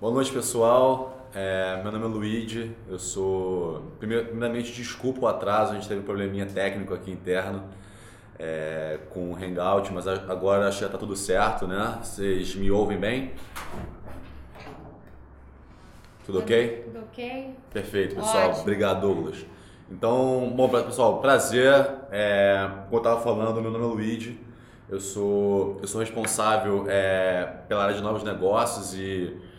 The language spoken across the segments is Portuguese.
Boa noite, pessoal. É, meu nome é Luigi. Eu sou. Primeiramente, desculpa o atraso, a gente teve um probleminha técnico aqui interno é, com o Hangout, mas agora acho que já está tudo certo, né? Vocês me ouvem bem? Tudo ok? Tudo ok. Perfeito, pessoal. Ótimo. Obrigado, Douglas. Então, bom, pessoal, prazer. É, como eu estava falando, meu nome é Luigi. Eu sou, eu sou responsável é, pela área de novos negócios e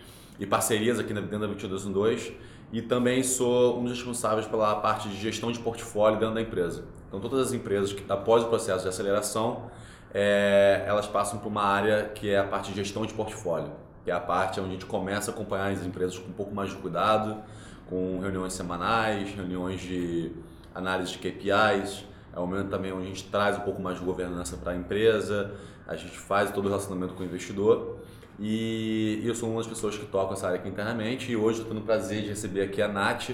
e parcerias aqui dentro da 2212 e também sou um dos responsáveis pela parte de gestão de portfólio dentro da empresa. Então, todas as empresas que, após o processo de aceleração, é, elas passam por uma área que é a parte de gestão de portfólio, que é a parte onde a gente começa a acompanhar as empresas com um pouco mais de cuidado, com reuniões semanais, reuniões de análise de KPIs, é o momento também onde a gente traz um pouco mais de governança para a empresa, a gente faz todo o relacionamento com o investidor. E eu sou uma das pessoas que tocam essa área aqui internamente e hoje estou tendo o prazer de receber aqui a Nath,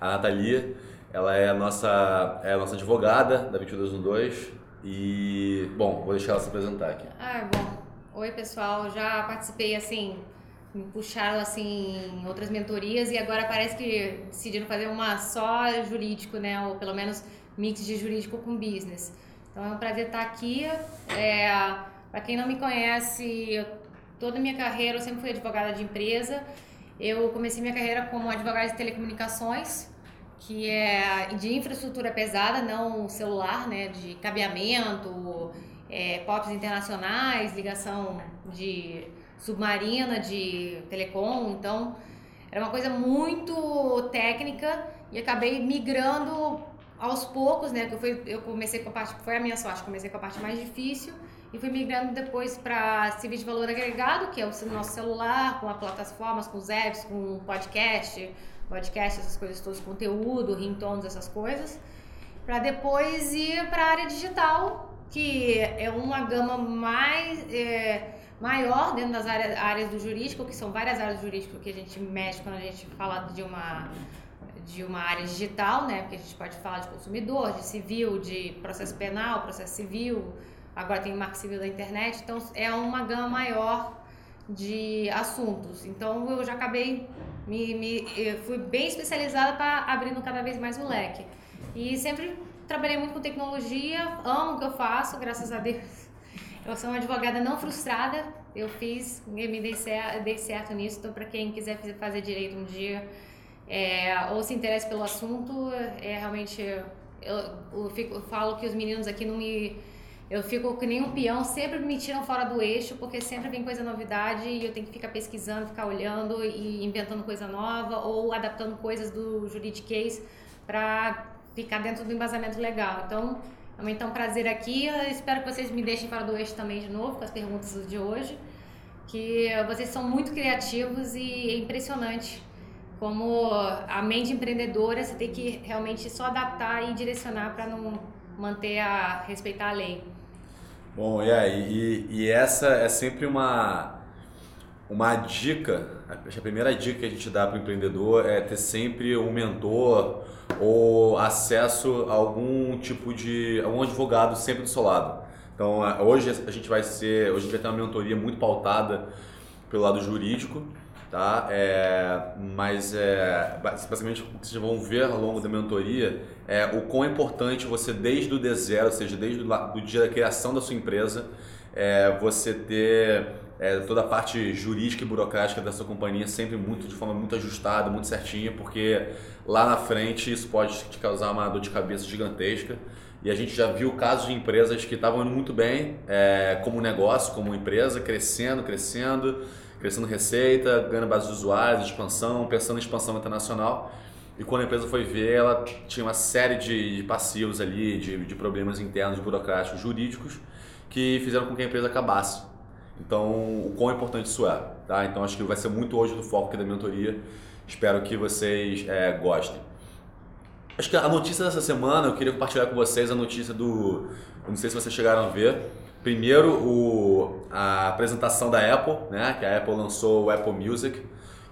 a Natalia. Ela é a nossa, é a nossa advogada da 2212 e, bom, vou deixar ela se apresentar aqui. Ah, bom. Oi, pessoal. Já participei, assim, me puxaram, assim, em outras mentorias e agora parece que decidiram fazer uma só jurídico, né? Ou pelo menos mix de jurídico com business. Então é um prazer estar aqui. É, para quem não me conhece, eu Toda a minha carreira eu sempre fui advogada de empresa. Eu comecei minha carreira como advogada de telecomunicações, que é de infraestrutura pesada, não celular, né, de cabeamento, é, POPs internacionais, ligação de submarina, de telecom. Então, era uma coisa muito técnica e acabei migrando aos poucos, né? Eu, eu comecei com a parte, foi a minha sorte, comecei com a parte mais difícil e fui migrando depois para serviço de valor agregado, que é o nosso celular, com as plataformas, com os apps, com podcast, podcast, essas coisas todas, conteúdo, ringtones, essas coisas, para depois ir para a área digital, que é uma gama mais é, maior dentro das áreas, áreas do jurídico, que são várias áreas do jurídico que a gente mexe quando a gente fala de uma de uma área digital, né? Porque a gente pode falar de consumidor, de civil, de processo penal, processo civil, agora tem o Marco Civil da Internet, então é uma gama maior de assuntos. Então eu já acabei, me, me fui bem especializada para abrindo cada vez mais o leque. E sempre trabalhei muito com tecnologia, amo o que eu faço, graças a Deus. Eu sou uma advogada não frustrada, eu fiz, me dei certo, dei certo nisso, então para quem quiser fazer direito um dia é, ou se interessa pelo assunto, é realmente eu, eu, fico, eu falo que os meninos aqui não me eu fico que nem um peão, sempre me tiram fora do eixo, porque sempre vem coisa novidade e eu tenho que ficar pesquisando, ficar olhando e inventando coisa nova ou adaptando coisas do juridiquês para ficar dentro do embasamento legal. Então, é um prazer aqui. Eu espero que vocês me deixem fora do eixo também de novo com as perguntas de hoje, que vocês são muito criativos e é impressionante como a mente empreendedora você tem que realmente só adaptar e direcionar para não manter a respeitar a lei. Bom, e aí, e, e essa é sempre uma, uma dica, a primeira dica que a gente dá para o empreendedor é ter sempre um mentor ou acesso a algum tipo de, algum advogado sempre do seu lado. Então, hoje a gente vai ser, hoje a gente vai ter uma mentoria muito pautada pelo lado jurídico, tá? É, mas é, basicamente o que vocês vão ver ao longo da mentoria é o quão importante você desde o D zero, ou seja, desde o dia da criação da sua empresa, é, você ter é, toda a parte jurídica e burocrática da sua companhia sempre muito de forma muito ajustada, muito certinha, porque lá na frente isso pode te causar uma dor de cabeça gigantesca. E a gente já viu casos de empresas que estavam indo muito bem é, como negócio, como empresa, crescendo, crescendo, crescendo receita, ganhando base de usuários, expansão, pensando em expansão internacional. E quando a empresa foi ver, ela tinha uma série de passivos ali, de, de problemas internos, burocráticos, jurídicos, que fizeram com que a empresa acabasse. Então, o quão importante isso é. Tá? Então, acho que vai ser muito hoje do foco aqui da mentoria. Espero que vocês é, gostem. Acho que a notícia dessa semana, eu queria compartilhar com vocês a notícia do. Não sei se vocês chegaram a ver. Primeiro, o, a apresentação da Apple, né? que a Apple lançou o Apple Music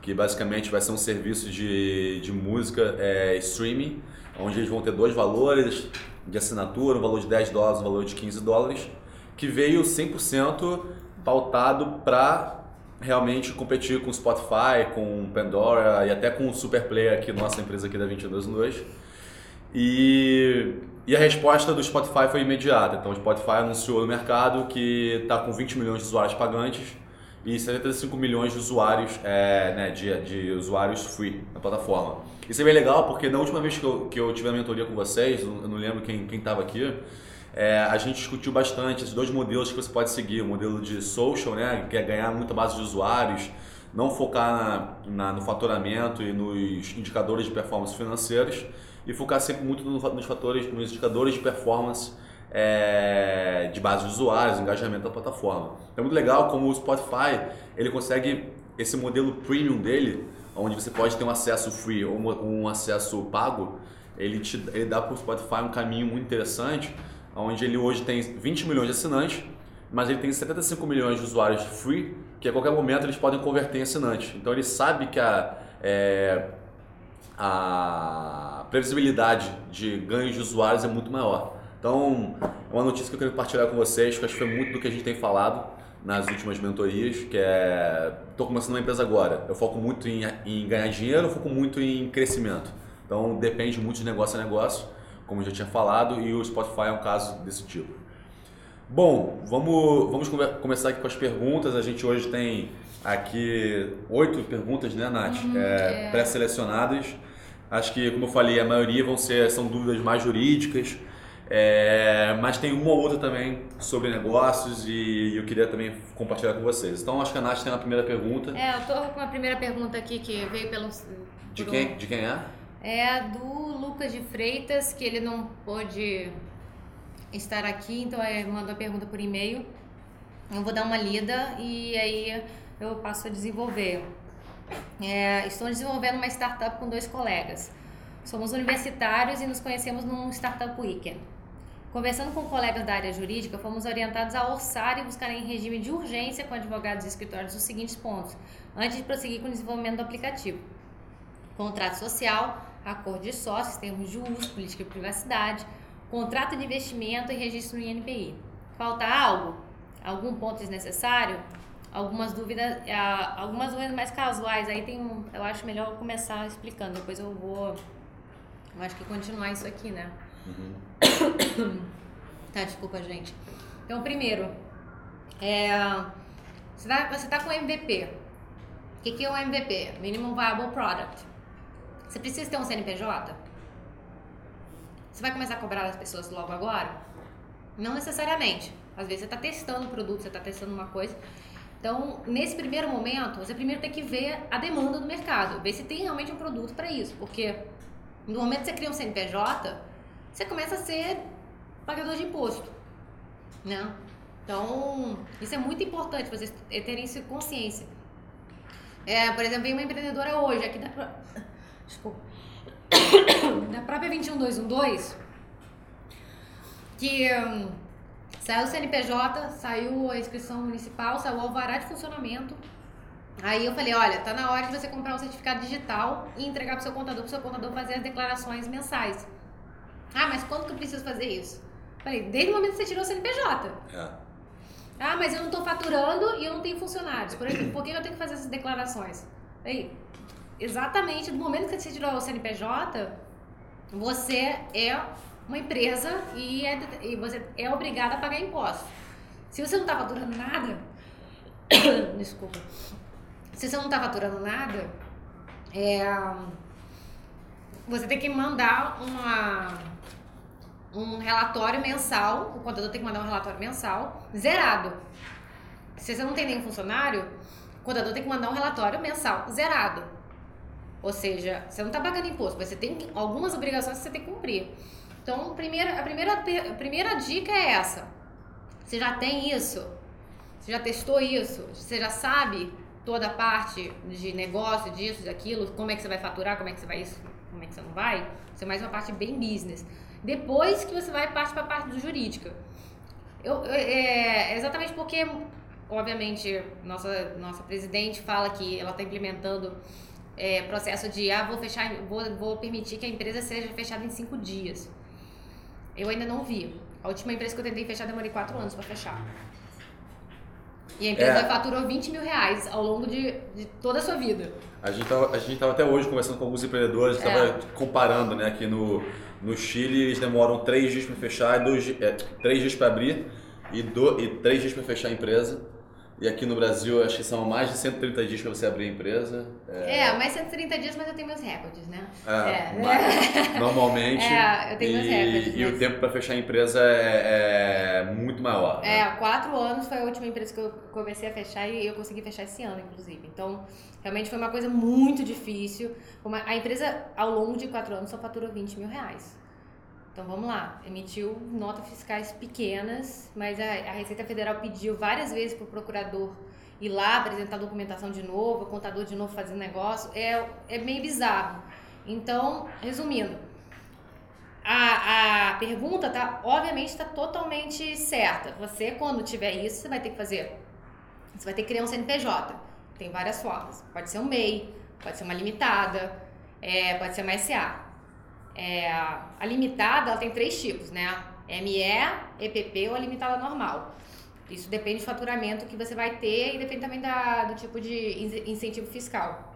que basicamente vai ser um serviço de, de música é, streaming, onde eles vão ter dois valores de assinatura, um valor de 10 dólares, um valor de 15 dólares, que veio 100% pautado para realmente competir com o Spotify, com o Pandora e até com o Super Player aqui, nossa empresa aqui da 2212. E, e a resposta do Spotify foi imediata. Então o Spotify anunciou no mercado que está com 20 milhões de usuários pagantes e 75 milhões de usuários, é, né, de, de usuários free na plataforma. Isso é bem legal porque na última vez que eu, que eu tive a mentoria com vocês, eu não lembro quem estava aqui, é, a gente discutiu bastante esses dois modelos que você pode seguir. O modelo de social, né, que é ganhar muita base de usuários, não focar na, na, no faturamento e nos indicadores de performance financeiros e focar sempre muito nos fatores, nos indicadores de performance é, de base de usuários, engajamento da plataforma. É muito legal como o Spotify ele consegue esse modelo premium dele, onde você pode ter um acesso free ou um acesso pago, ele, te, ele dá para o Spotify um caminho muito interessante, onde ele hoje tem 20 milhões de assinantes, mas ele tem 75 milhões de usuários free, que a qualquer momento eles podem converter em assinantes. Então ele sabe que a, é, a previsibilidade de ganhos de usuários é muito maior. Então, é uma notícia que eu quero compartilhar com vocês, que acho que foi muito do que a gente tem falado nas últimas mentorias, que é... Estou começando uma empresa agora, eu foco muito em, em ganhar dinheiro, eu foco muito em crescimento. Então, depende muito de negócio a negócio, como eu já tinha falado, e o Spotify é um caso desse tipo. Bom, vamos, vamos começar aqui com as perguntas. A gente hoje tem aqui oito perguntas, né, Nath? Uhum, é, é. Pré-selecionadas. Acho que, como eu falei, a maioria vão ser, são dúvidas mais jurídicas. É, mas tem uma ou outra também sobre negócios e eu queria também compartilhar com vocês. Então acho que a Nath tem uma primeira pergunta. É, eu tô com a primeira pergunta aqui que veio pelo. De quem? De quem é? É do Lucas de Freitas, que ele não pôde estar aqui, então ele mandou a pergunta por e-mail. Eu vou dar uma lida e aí eu passo a desenvolver. É, estou desenvolvendo uma startup com dois colegas. Somos universitários e nos conhecemos num Startup Weekend. Conversando com colegas da área jurídica, fomos orientados a orçar e buscar em regime de urgência com advogados e escritórios os seguintes pontos, antes de prosseguir com o desenvolvimento do aplicativo: contrato social, acordo de sócios, termos de uso, política de privacidade, contrato de investimento e registro no INPI. Falta algo? Algum ponto desnecessário? Algumas dúvidas, algumas dúvidas mais casuais. Aí tem um, eu acho melhor começar explicando. Depois eu vou, eu acho que continuar isso aqui, né? Uhum. tá, desculpa, gente. Então, primeiro, é, você, tá, você tá com MVP. O que, que é o MVP? Minimum Viable Product. Você precisa ter um CNPJ? Você vai começar a cobrar das pessoas logo agora? Não necessariamente. Às vezes você está testando o produto, você está testando uma coisa. Então, nesse primeiro momento, você primeiro tem que ver a demanda do mercado, ver se tem realmente um produto para isso. Porque no momento que você cria um CNPJ, você começa a ser pagador de imposto, né? Então, isso é muito importante vocês terem isso consciência. É, por exemplo, vem uma empreendedora hoje aqui da, desculpa, da própria 21212 que um, saiu o CNPJ, saiu a inscrição municipal, saiu o alvará de funcionamento. Aí eu falei, olha, tá na hora de você comprar um certificado digital e entregar para o seu contador, para o seu contador fazer as declarações mensais. Ah, mas quando que eu preciso fazer isso? Falei, desde o momento que você tirou o CNPJ. É. Ah, mas eu não estou faturando e eu não tenho funcionários. Por exemplo, por que eu tenho que fazer essas declarações? Falei, exatamente no momento que você tirou o CNPJ, você é uma empresa e, é, e você é obrigado a pagar impostos. Se você não está faturando nada, desculpa, se você não está faturando nada, é, você tem que mandar uma um relatório mensal, o contador tem que mandar um relatório mensal zerado. Se você não tem nenhum funcionário, o contador tem que mandar um relatório mensal zerado. Ou seja, você não está pagando imposto, você tem algumas obrigações que você tem que cumprir. Então, a primeira, a primeira, a primeira dica é essa. Você já tem isso? Você já testou isso? Você já sabe toda a parte de negócio, disso, daquilo, como é que você vai faturar, como é que você vai isso, como é que você não vai? Isso é mais uma parte bem business. Depois que você vai parte para a parte do jurídica. Eu, é, exatamente porque, obviamente, nossa, nossa presidente fala que ela está implementando é, processo de ah, vou fechar, vou, vou permitir que a empresa seja fechada em cinco dias. Eu ainda não vi. A última empresa que eu tentei fechar demorei quatro anos para fechar. E a empresa é. faturou 20 mil reais ao longo de, de toda a sua vida. A gente estava a gente tava até hoje conversando com alguns empreendedores, estava é. comparando, né? Aqui no, no Chile eles demoram três dias para fechar, dois, é, três dias para abrir e, do, e três dias para fechar a empresa. E aqui no Brasil, acho que são mais de 130 dias para você abrir a empresa. É, é mais 130 dias, mas eu tenho meus recordes, né? É, é. normalmente. É, eu tenho e, meus recordes. E mas... o tempo para fechar a empresa é, é muito maior. Né? É, quatro anos foi a última empresa que eu comecei a fechar e eu consegui fechar esse ano, inclusive. Então, realmente foi uma coisa muito difícil. A empresa, ao longo de quatro anos, só faturou 20 mil reais. Então vamos lá, emitiu notas fiscais pequenas, mas a, a Receita Federal pediu várias vezes para o procurador ir lá apresentar documentação de novo, o contador de novo fazer negócio, é, é meio bizarro. Então, resumindo, a, a pergunta tá, obviamente está totalmente certa. Você, quando tiver isso, você vai ter que fazer. Você vai ter que criar um CNPJ. Tem várias formas. Pode ser um MEI, pode ser uma limitada, é, pode ser uma SA. É, a limitada ela tem três tipos, né? ME, EPP ou a limitada normal. Isso depende do faturamento que você vai ter e depende também da, do tipo de incentivo fiscal.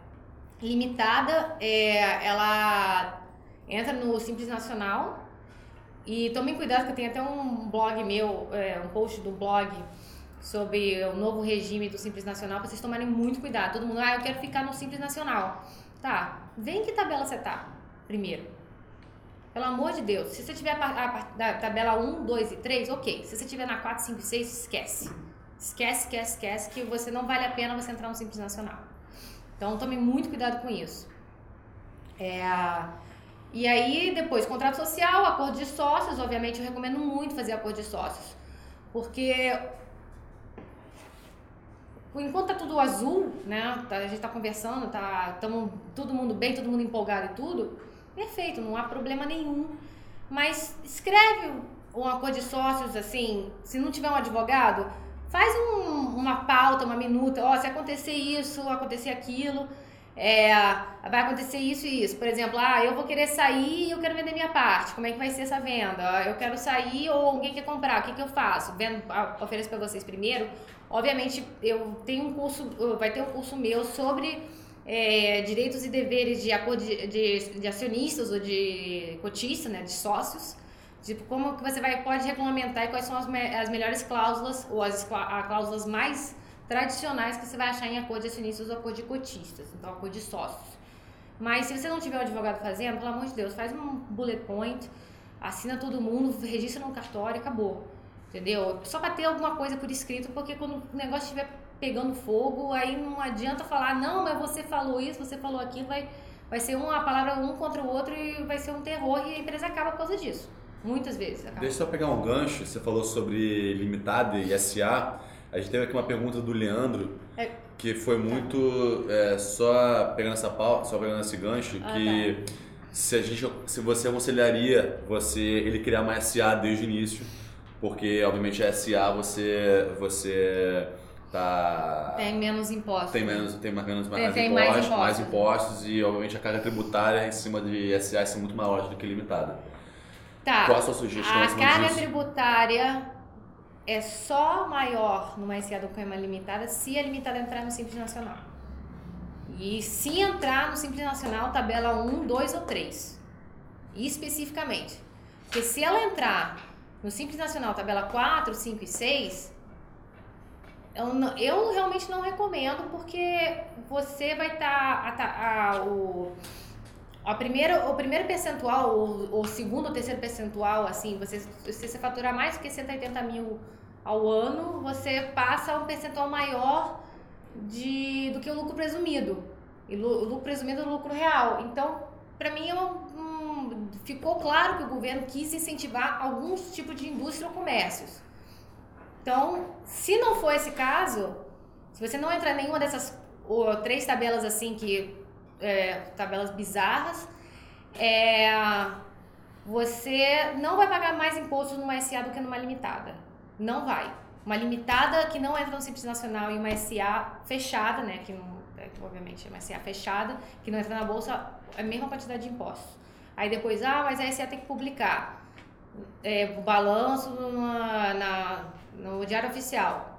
Limitada, é, ela entra no Simples Nacional e tomem cuidado que tem até um blog meu, é, um post do blog sobre o novo regime do Simples Nacional, para vocês tomarem muito cuidado. Todo mundo, ah, eu quero ficar no Simples Nacional. Tá, vem que tabela você tá, primeiro. Pelo amor de Deus, se você tiver a, tabela 1, 2 e 3, ok. Se você tiver na 4, 5 e 6, esquece. Esquece, esquece, esquece, que você não vale a pena você entrar no Simples Nacional. Então tome muito cuidado com isso. É, e aí, depois, contrato social, acordo de sócios. Obviamente, eu recomendo muito fazer acordo de sócios. Porque enquanto tá tudo azul, né? Tá, a gente tá conversando, tá tamo, todo mundo bem, todo mundo empolgado e tudo perfeito, não há problema nenhum. Mas escreve um acordo de sócios, assim, se não tiver um advogado, faz um, uma pauta, uma minuta, ó, se acontecer isso, acontecer aquilo, é, vai acontecer isso e isso. Por exemplo, ah, eu vou querer sair e eu quero vender minha parte. Como é que vai ser essa venda? Eu quero sair ou alguém quer comprar, o que, que eu faço? Vendo, ofereço para vocês primeiro. Obviamente, eu tenho um curso, vai ter um curso meu sobre é, direitos e deveres de, de, de, acionistas ou de cotistas, né, de sócios, tipo como que você vai pode regulamentar e quais são as, me, as melhores cláusulas ou as, as cláusulas mais tradicionais que você vai achar em acordo de acionistas ou acordo de cotistas, então acordo de sócios. Mas se você não tiver um advogado fazendo, pelo amor de Deus, faz um bullet point, assina todo mundo, registra no cartório e acabou. Entendeu? Só para ter alguma coisa por escrito, porque quando o negócio estiver pegando fogo, aí não adianta falar, não, mas você falou isso, você falou aquilo, vai, vai ser uma palavra um contra o outro e vai ser um terror e a empresa acaba por causa disso. Muitas vezes. Acaba. Deixa eu só pegar um gancho, você falou sobre limitada e SA. A gente teve aqui uma pergunta do Leandro, é. que foi muito é, só pegando essa pau, só pegando esse gancho, ah, que tá. se a gente se você aconselharia você ele criar uma SA desde o início, porque obviamente a SA você você tá. Tem menos impostos tem menos tem mais menos mais, tem, impostos, mais, impostos. mais impostos e obviamente a carga tributária em cima de SA é muito maior do que limitada. Tá. Qual a sua sugestão a carga tributária é só maior numa SA do que uma limitada se a limitada entrar no Simples Nacional. E se entrar no Simples Nacional tabela 1, 2 ou 3 especificamente. Porque se ela entrar no Simples Nacional tabela 4, 5 e 6 eu, não, eu realmente não recomendo porque você vai estar tá, o a primeira, o primeiro percentual, o, o segundo ou terceiro percentual, assim, você, se você faturar mais que 180 mil ao ano, você passa um percentual maior de, do que o lucro presumido. E o lucro presumido é o lucro real. Então, para mim, é ficou claro que o governo quis incentivar alguns tipos de indústria ou comércios. Então, se não for esse caso, se você não entrar em nenhuma dessas ou, três tabelas assim que é, tabelas bizarras, é, você não vai pagar mais imposto numa SA do que numa limitada. Não vai. Uma limitada que não entra no Simples Nacional e uma SA fechada, né, que, é, obviamente é uma SA fechada, que não entra na bolsa, é a mesma quantidade de impostos. Aí depois, ah, mas a SA tem que publicar é, o balanço na no Diário Oficial.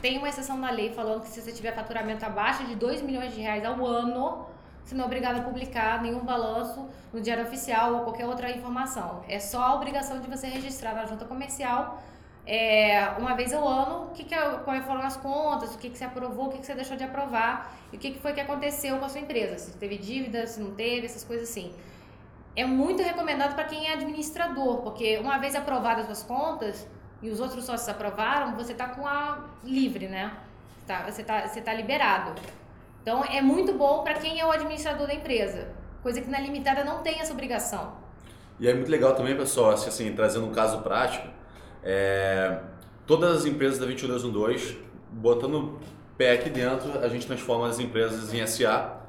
tem uma exceção na lei falando que se você tiver faturamento abaixo de 2 milhões de reais ao ano, você não é obrigado a publicar nenhum balanço no Diário Oficial ou qualquer outra informação. É só a obrigação de você registrar na junta comercial é, uma vez ao ano, que, que é, quais foram as contas, o que, que você aprovou, o que, que você deixou de aprovar e o que, que foi que aconteceu com a sua empresa, se teve dívida, se não teve, essas coisas assim. É muito recomendado para quem é administrador, porque uma vez aprovadas as suas contas e os outros sócios aprovaram, você está com a livre, né? Tá, você está você tá liberado. Então é muito bom para quem é o administrador da empresa, coisa que na limitada não tem essa obrigação. E é muito legal também, pessoal, assim, trazendo um caso prático, é, todas as empresas da 21212, botando pé aqui dentro, a gente transforma as empresas em SA.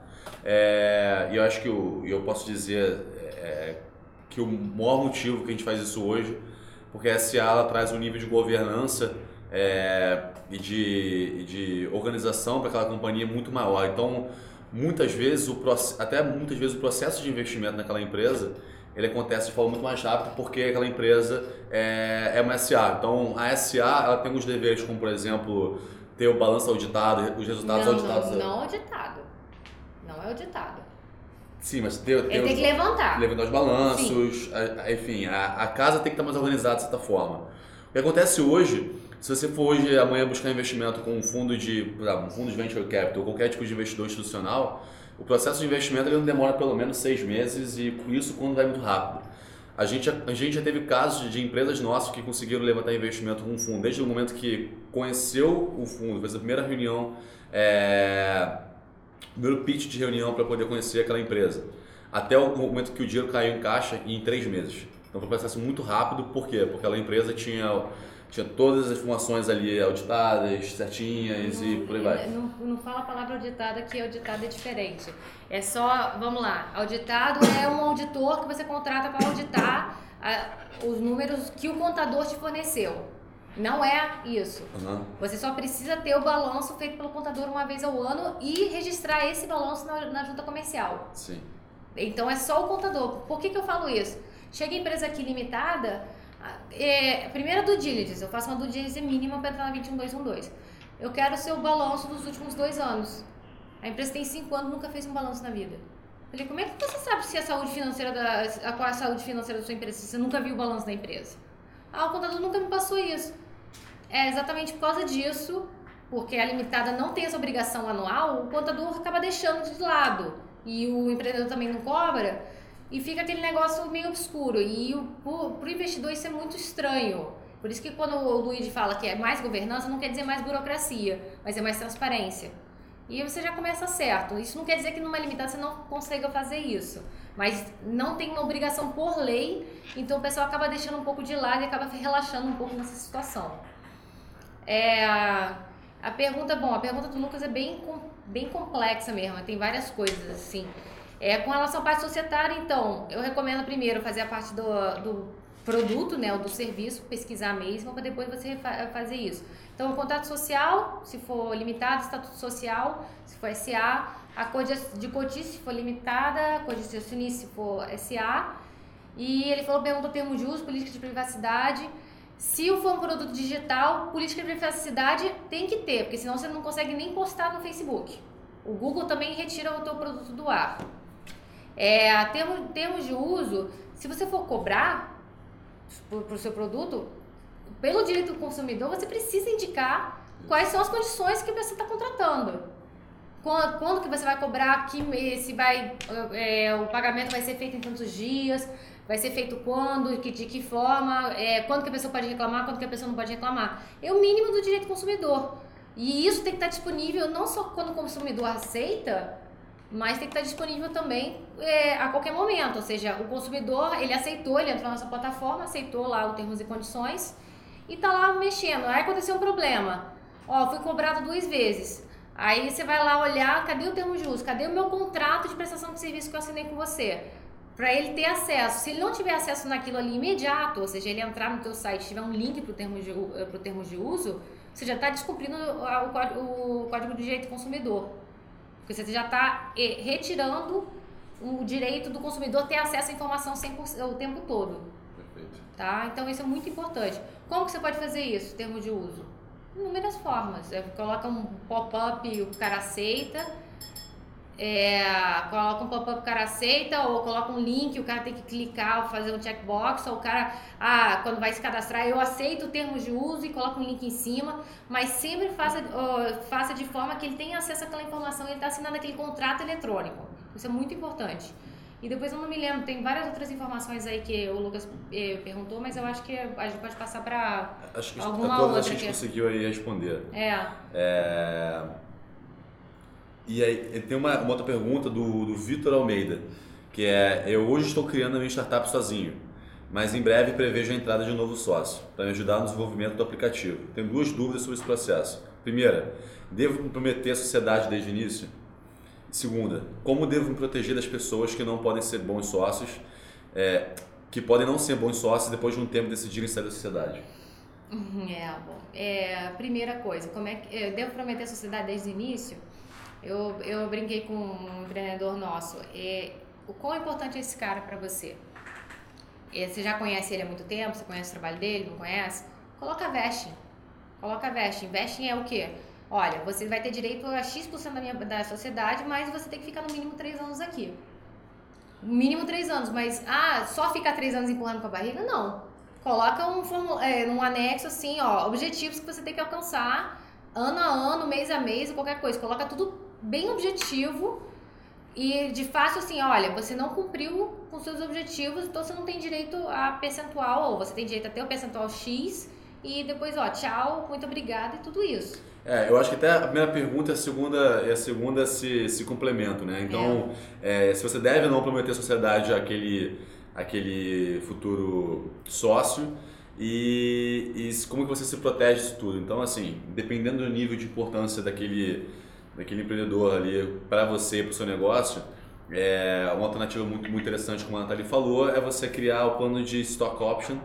É, e eu acho que o, eu posso dizer é, que o maior motivo que a gente faz isso hoje, porque a SA traz um nível de governança é, e de, de organização para aquela companhia muito maior. Então, muitas vezes, o, até muitas vezes o processo de investimento naquela empresa ele acontece de forma muito mais rápida porque aquela empresa é, é uma SA. Então, a SA ela tem alguns deveres, como por exemplo, ter o balanço auditado, os resultados não, auditados. Não, não auditado. Não é auditado. Sim, mas ter, ter ele tem que levantar. Levantar os balanços, a, enfim, a, a casa tem que estar mais organizada de certa forma. O que acontece hoje, se você for hoje amanhã buscar investimento com um fundo de, um fundo de venture capital, ou qualquer tipo de investidor institucional, o processo de investimento ele não demora pelo menos seis meses e isso quando vai muito rápido. A gente, a gente já teve casos de empresas nossas que conseguiram levantar investimento com um fundo desde o momento que conheceu o fundo, fez a primeira reunião, é, primeiro pitch de reunião para poder conhecer aquela empresa, até o momento que o dinheiro caiu em caixa em três meses. Então foi um processo muito rápido, por quê? Porque aquela empresa tinha tinha todas as informações ali auditadas, certinhas não, e por aí vai. Não, não fala a palavra auditada, que auditado é diferente. É só, vamos lá, auditado é um auditor que você contrata para auditar a, os números que o contador te forneceu. Não é isso. Uhum. Você só precisa ter o balanço feito pelo contador uma vez ao ano e registrar esse balanço na, na junta comercial. Sim. Então é só o contador. Por que, que eu falo isso? Chega a empresa aqui limitada, é, primeiro do diligence, eu faço uma do diligence mínima para entrar na 21212. Eu quero o seu balanço dos últimos dois anos. A empresa tem cinco anos nunca fez um balanço na vida. Eu falei, como é que você sabe se a saúde financeira da a, qual é a saúde financeira da sua empresa se você nunca viu o balanço da empresa? Ah, o contador nunca me passou isso. É exatamente por causa disso, porque a limitada não tem essa obrigação anual, o contador acaba deixando de lado e o empreendedor também não cobra e fica aquele negócio meio obscuro. E para o investidor isso é muito estranho. Por isso que quando o Luigi fala que é mais governança, não quer dizer mais burocracia, mas é mais transparência. E você já começa certo. Isso não quer dizer que numa limitada você não consiga fazer isso. Mas não tem uma obrigação por lei, então o pessoal acaba deixando um pouco de lado e acaba relaxando um pouco nessa situação. É, a pergunta, bom, a pergunta do Lucas é bem, bem complexa mesmo, tem várias coisas assim. É, com relação à parte societária, então, eu recomendo primeiro fazer a parte do, do produto, né, ou do serviço, pesquisar mesmo, para depois você fazer isso. Então, o contrato social, se for limitado, estatuto social, se for SA, a cor de cotice, se for limitada, a cor de acionista, se for SA. E ele falou, perguntou termo de uso, política de privacidade. Se for um produto digital, política de privacidade tem que ter, porque senão você não consegue nem postar no Facebook. O Google também retira o teu produto do ar. É, termos, de uso, se você for cobrar para o seu produto, pelo direito do consumidor, você precisa indicar quais são as condições que você está contratando. Quando, quando, que você vai cobrar, que, se vai, é, o pagamento vai ser feito em tantos dias, vai ser feito quando, que, de que forma, é, quando que a pessoa pode reclamar, quando que a pessoa não pode reclamar. É o mínimo do direito do consumidor. E isso tem que estar disponível não só quando o consumidor aceita, mas tem que estar disponível também é, a qualquer momento. Ou seja, o consumidor, ele aceitou, ele entrou na nossa plataforma, aceitou lá os termos e condições e está lá mexendo. Aí aconteceu um problema. Ó, fui cobrado duas vezes. Aí você vai lá olhar, cadê o termo uso? Cadê o meu contrato de prestação de serviço que eu assinei com você? Para ele ter acesso. Se ele não tiver acesso naquilo ali imediato, ou seja, ele entrar no teu site, tiver um link para o termo, de, pro termo de uso, você já está descumprindo o, Código de Direito do Consumidor. Porque você já está eh, retirando o direito do consumidor ter acesso à informação 100%, o tempo todo. Perfeito. Tá? Então isso é muito importante. Como que você pode fazer isso, termo de uso? Inúmeras formas. É, coloca um pop-up, o cara aceita. É, coloca um pop-up, o cara aceita, ou coloca um link, o cara tem que clicar, fazer um checkbox, ou o cara, ah, quando vai se cadastrar, eu aceito termos de uso e coloca um link em cima, mas sempre faça, faça de forma que ele tenha acesso àquela informação, ele está assinando aquele contrato eletrônico. Isso é muito importante. E depois eu não me lembro, tem várias outras informações aí que o Lucas eh, perguntou, mas eu acho que a gente pode passar para alguma outra. a gente que... conseguiu aí responder. É. é... E aí tem uma, uma outra pergunta do, do Vitor Almeida, que é, eu hoje estou criando a minha startup sozinho, mas em breve prevejo a entrada de um novo sócio, para me ajudar no desenvolvimento do aplicativo. Tenho duas dúvidas sobre esse processo. Primeira, devo comprometer a sociedade desde o início? Segunda, como devo me proteger das pessoas que não podem ser bons sócios, é, que podem não ser bons sócios depois de um tempo decidirem sair da sociedade? É, bom. É, primeira coisa, como é que eu devo prometer a sociedade desde o início? Eu, eu brinquei com um empreendedor nosso. É, o quão importante é esse cara para você? É, você já conhece ele há muito tempo? Você conhece o trabalho dele? Não conhece? Coloca vesting. Coloca vesting. Vesting é o quê? Olha, você vai ter direito a X% da, minha, da sociedade, mas você tem que ficar no mínimo 3 anos aqui. Mínimo 3 anos, mas ah, só ficar 3 anos empurrando com a barriga? Não. Coloca um, é, um anexo assim, ó, objetivos que você tem que alcançar ano a ano, mês a mês, qualquer coisa. Coloca tudo bem objetivo e de fácil assim, olha, você não cumpriu com seus objetivos, então você não tem direito a percentual, ou você tem direito a ter o percentual X e depois, ó, tchau, muito obrigada e tudo isso. É, eu acho que até a primeira pergunta e a segunda, e a segunda se, se complementam, né? Então, é. É, se você deve ou não prometer à sociedade aquele, aquele futuro sócio e, e como que você se protege disso tudo. Então, assim, dependendo do nível de importância daquele, daquele empreendedor ali para você para o seu negócio, é, uma alternativa muito, muito interessante, como a Nathalie falou, é você criar o plano de stock option,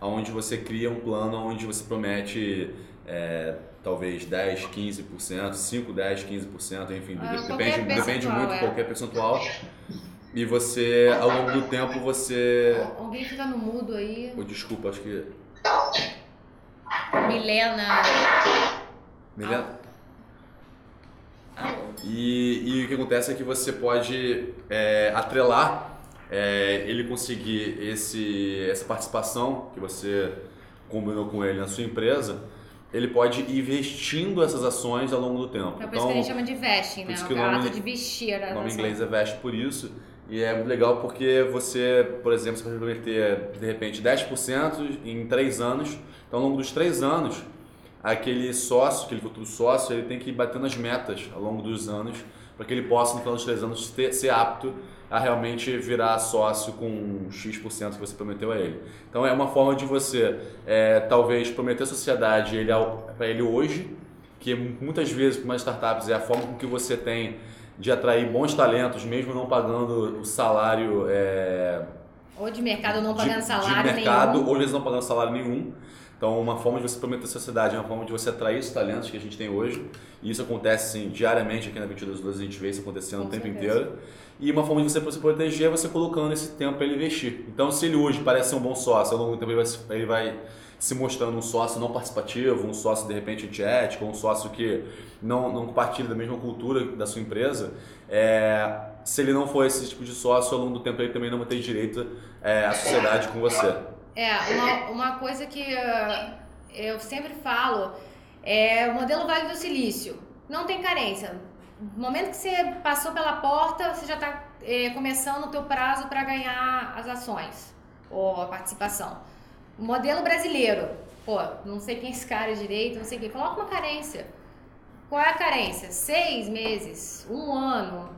onde você cria um plano onde você promete é, talvez 10, 15%, 5, 10, 15%, enfim, ah, depende, depende muito de é. qualquer percentual. E você, ao longo do tempo, você. Alguém fica no mudo aí. Oh, desculpa, acho que. Milena. Milena? E, e o que acontece é que você pode é, atrelar é, ele conseguir esse, essa participação que você combinou com ele na sua empresa ele pode ir vestindo essas ações ao longo do tempo. É por isso que a gente chama de vesting, né? O ato de vestir O nome em inglês é veste por isso. E é muito legal porque você, por exemplo, você pode prometer de repente 10% em 3 anos. Então, ao longo dos 3 anos, aquele sócio, aquele futuro sócio, ele tem que ir batendo as metas ao longo dos anos para que ele possa, no final dos 3 anos, ter, ser apto a realmente virar sócio com X% que você prometeu a ele. Então é uma forma de você é, talvez prometer a sociedade ele para ele hoje, que muitas vezes com mais startups é a forma com que você tem de atrair bons talentos, mesmo não pagando o salário. É, ou de mercado não pagando de, salário de mercado, nenhum. ou vezes não pagando salário nenhum. Então, uma forma de você prometer a sociedade, é uma forma de você atrair os talentos que a gente tem hoje. E isso acontece assim, diariamente aqui na 22 a gente vê isso acontecendo Com o tempo certeza. inteiro. E uma forma de você se proteger é você colocando esse tempo para ele investir. Então, se ele hoje parece ser um bom sócio, ao longo do tempo ele vai, ele vai se mostrando um sócio não participativo, um sócio de repente antiético, um sócio que não, não compartilha da mesma cultura da sua empresa, é, se ele não for esse tipo de sócio, ao longo do tempo ele também não vai ter direito é, à sociedade com você. É, uma, uma coisa que uh, eu sempre falo é o modelo Vale do Silício. Não tem carência no momento que você passou pela porta, você já está é, começando o teu prazo para ganhar as ações ou a participação. Modelo brasileiro, pô, não sei quem é esse cara direito, não sei quem, coloca uma carência. Qual é a carência? Seis meses, um ano,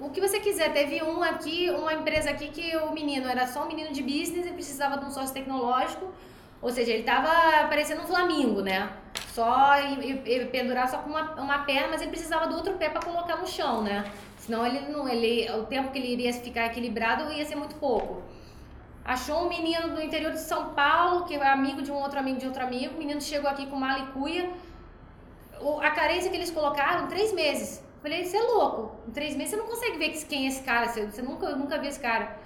o que você quiser. Teve um aqui, uma empresa aqui que o menino era só um menino de business e precisava de um sócio tecnológico, ou seja, ele estava parecendo um flamingo, né? só e, e, pendurar só com uma, uma perna, mas ele precisava do outro pé para colocar no chão, né? Senão ele não, ele, o tempo que ele iria ficar equilibrado ia ser muito pouco. Achou um menino do interior de São Paulo, que é amigo de um outro amigo de outro amigo. O menino chegou aqui com uma licuia. O, a carência que eles colocaram, três meses. Falei, você é louco. Em três meses você não consegue ver quem é esse cara. Você, nunca, nunca viu esse cara.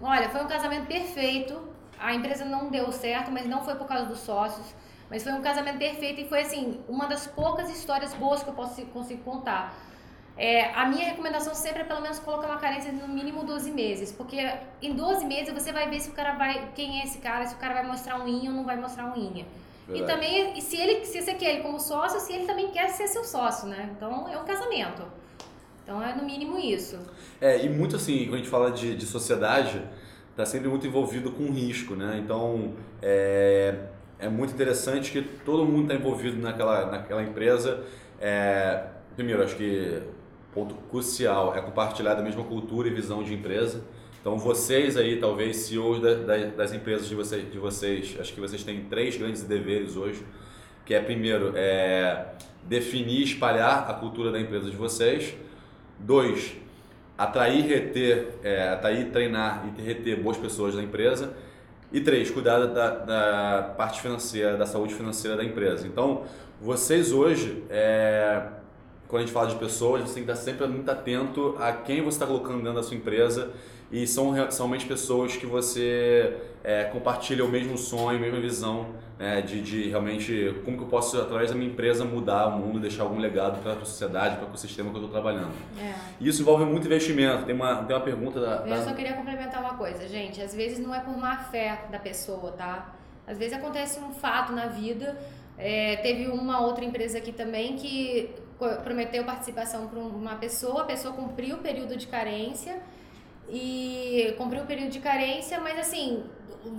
Olha, foi um casamento perfeito. A empresa não deu certo, mas não foi por causa dos sócios Mas foi um casamento perfeito e foi assim, uma das poucas histórias boas que eu posso consigo contar. É, a minha recomendação sempre é pelo menos colocar uma carência no mínimo 12 meses, porque em 12 meses você vai ver se o cara vai, quem é esse cara, se o cara vai mostrar um inha ou não vai mostrar um inha. Verdade. E também se ele, se você quer ele como sócio, se ele também quer ser seu sócio, né? Então é um casamento. Então é no mínimo isso. É, e muito assim, quando a gente fala de, de sociedade, está sempre muito envolvido com risco, né? Então é, é muito interessante que todo mundo está envolvido naquela, naquela empresa. É, primeiro, acho que ponto crucial é compartilhar da mesma cultura e visão de empresa. Então vocês aí, talvez CEOs da, da, das empresas de vocês, de vocês, acho que vocês têm três grandes deveres hoje, que é primeiro é definir e espalhar a cultura da empresa de vocês. Dois, atrair, reter, é, atrair, treinar e reter boas pessoas da empresa. E três, cuidar da, da parte financeira, da saúde financeira da empresa. Então, vocês hoje, é, quando a gente fala de pessoas, você tem que estar sempre muito atento a quem você está colocando dentro da sua empresa e são realmente pessoas que você é, compartilha o mesmo sonho, a mesma visão né, de, de realmente como que eu posso, através da minha empresa, mudar o mundo, deixar algum legado para a sociedade, para o ecossistema que eu estou trabalhando. É. Isso envolve muito investimento. Tem uma, tem uma pergunta da, da... Eu só queria complementar uma coisa, gente. Às vezes não é por má fé da pessoa, tá? Às vezes acontece um fato na vida. É, teve uma outra empresa aqui também que prometeu participação para uma pessoa, a pessoa cumpriu o período de carência e cumpriu o período de carência, mas assim,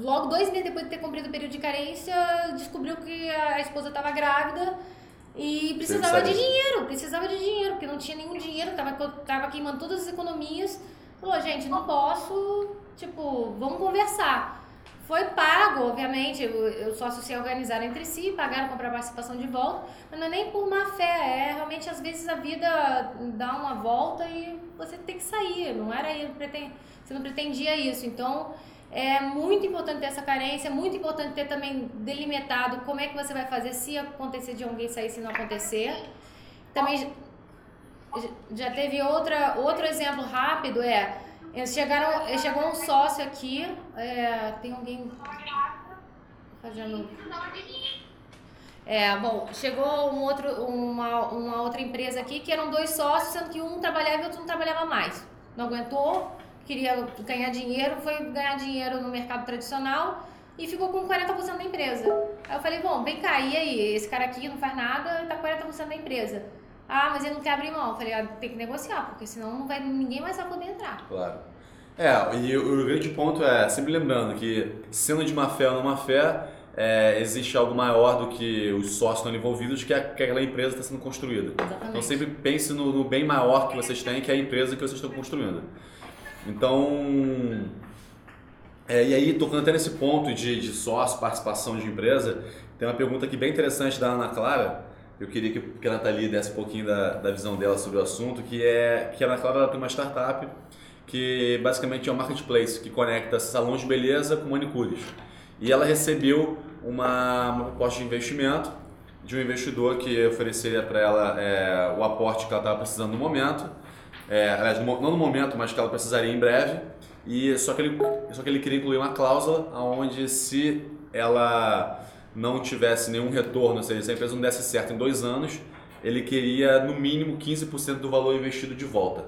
logo dois meses depois de ter cumprido o período de carência, descobriu que a esposa estava grávida e precisava de dinheiro, precisava de dinheiro, porque não tinha nenhum dinheiro, tava, tava queimando todas as economias. Falou, gente, não posso, tipo, vamos conversar. Foi pago, obviamente, os sócios se organizaram entre si, pagaram comprar participação de volta, mas não é nem por má fé, é realmente às vezes a vida dá uma volta e você tem que sair, não era você não pretendia isso. Então, é muito importante ter essa carência, é muito importante ter também delimitado como é que você vai fazer se acontecer de alguém sair, se não acontecer. Também já teve outra, outro exemplo rápido, é eles chegaram, chegou um sócio aqui, é, tem alguém fazendo. É, bom, chegou um outro, uma, uma outra empresa aqui que eram dois sócios, sendo que um trabalhava e outro não trabalhava mais. Não aguentou, queria ganhar dinheiro, foi ganhar dinheiro no mercado tradicional e ficou com 40% da empresa. Aí eu falei, bom, vem cá, e aí? Esse cara aqui não faz nada tá 40% da empresa. Ah, mas ele não quer abrir mão. Eu falei, ah, tem que negociar, porque senão não vai, ninguém mais vai poder entrar. Claro. É, e o, o grande ponto é, sempre lembrando que, sendo de má fé ou não má fé, é, existe algo maior do que os sócios estão envolvidos, que, é, que aquela empresa está sendo construída. Exatamente. Então sempre pense no, no, bem maior que vocês têm, que é a empresa que vocês estão construindo. Então, é, e aí, tocando até nesse ponto de, de sócio, participação de empresa, tem uma pergunta aqui bem interessante da Ana Clara, eu queria que, que a Nathalie desse um pouquinho da, da visão dela sobre o assunto, que é que a Ana Clara tem uma startup que basicamente é um marketplace que conecta salões de beleza com manicures. E ela recebeu uma, uma proposta de investimento de um investidor que ofereceria para ela é, o aporte que ela estava precisando no momento, é, aliás, não no momento, mas que ela precisaria em breve. E só que ele, só que ele queria incluir uma cláusula onde se ela não tivesse nenhum retorno, ou seja, se a empresa não desse certo em dois anos, ele queria no mínimo 15% do valor investido de volta.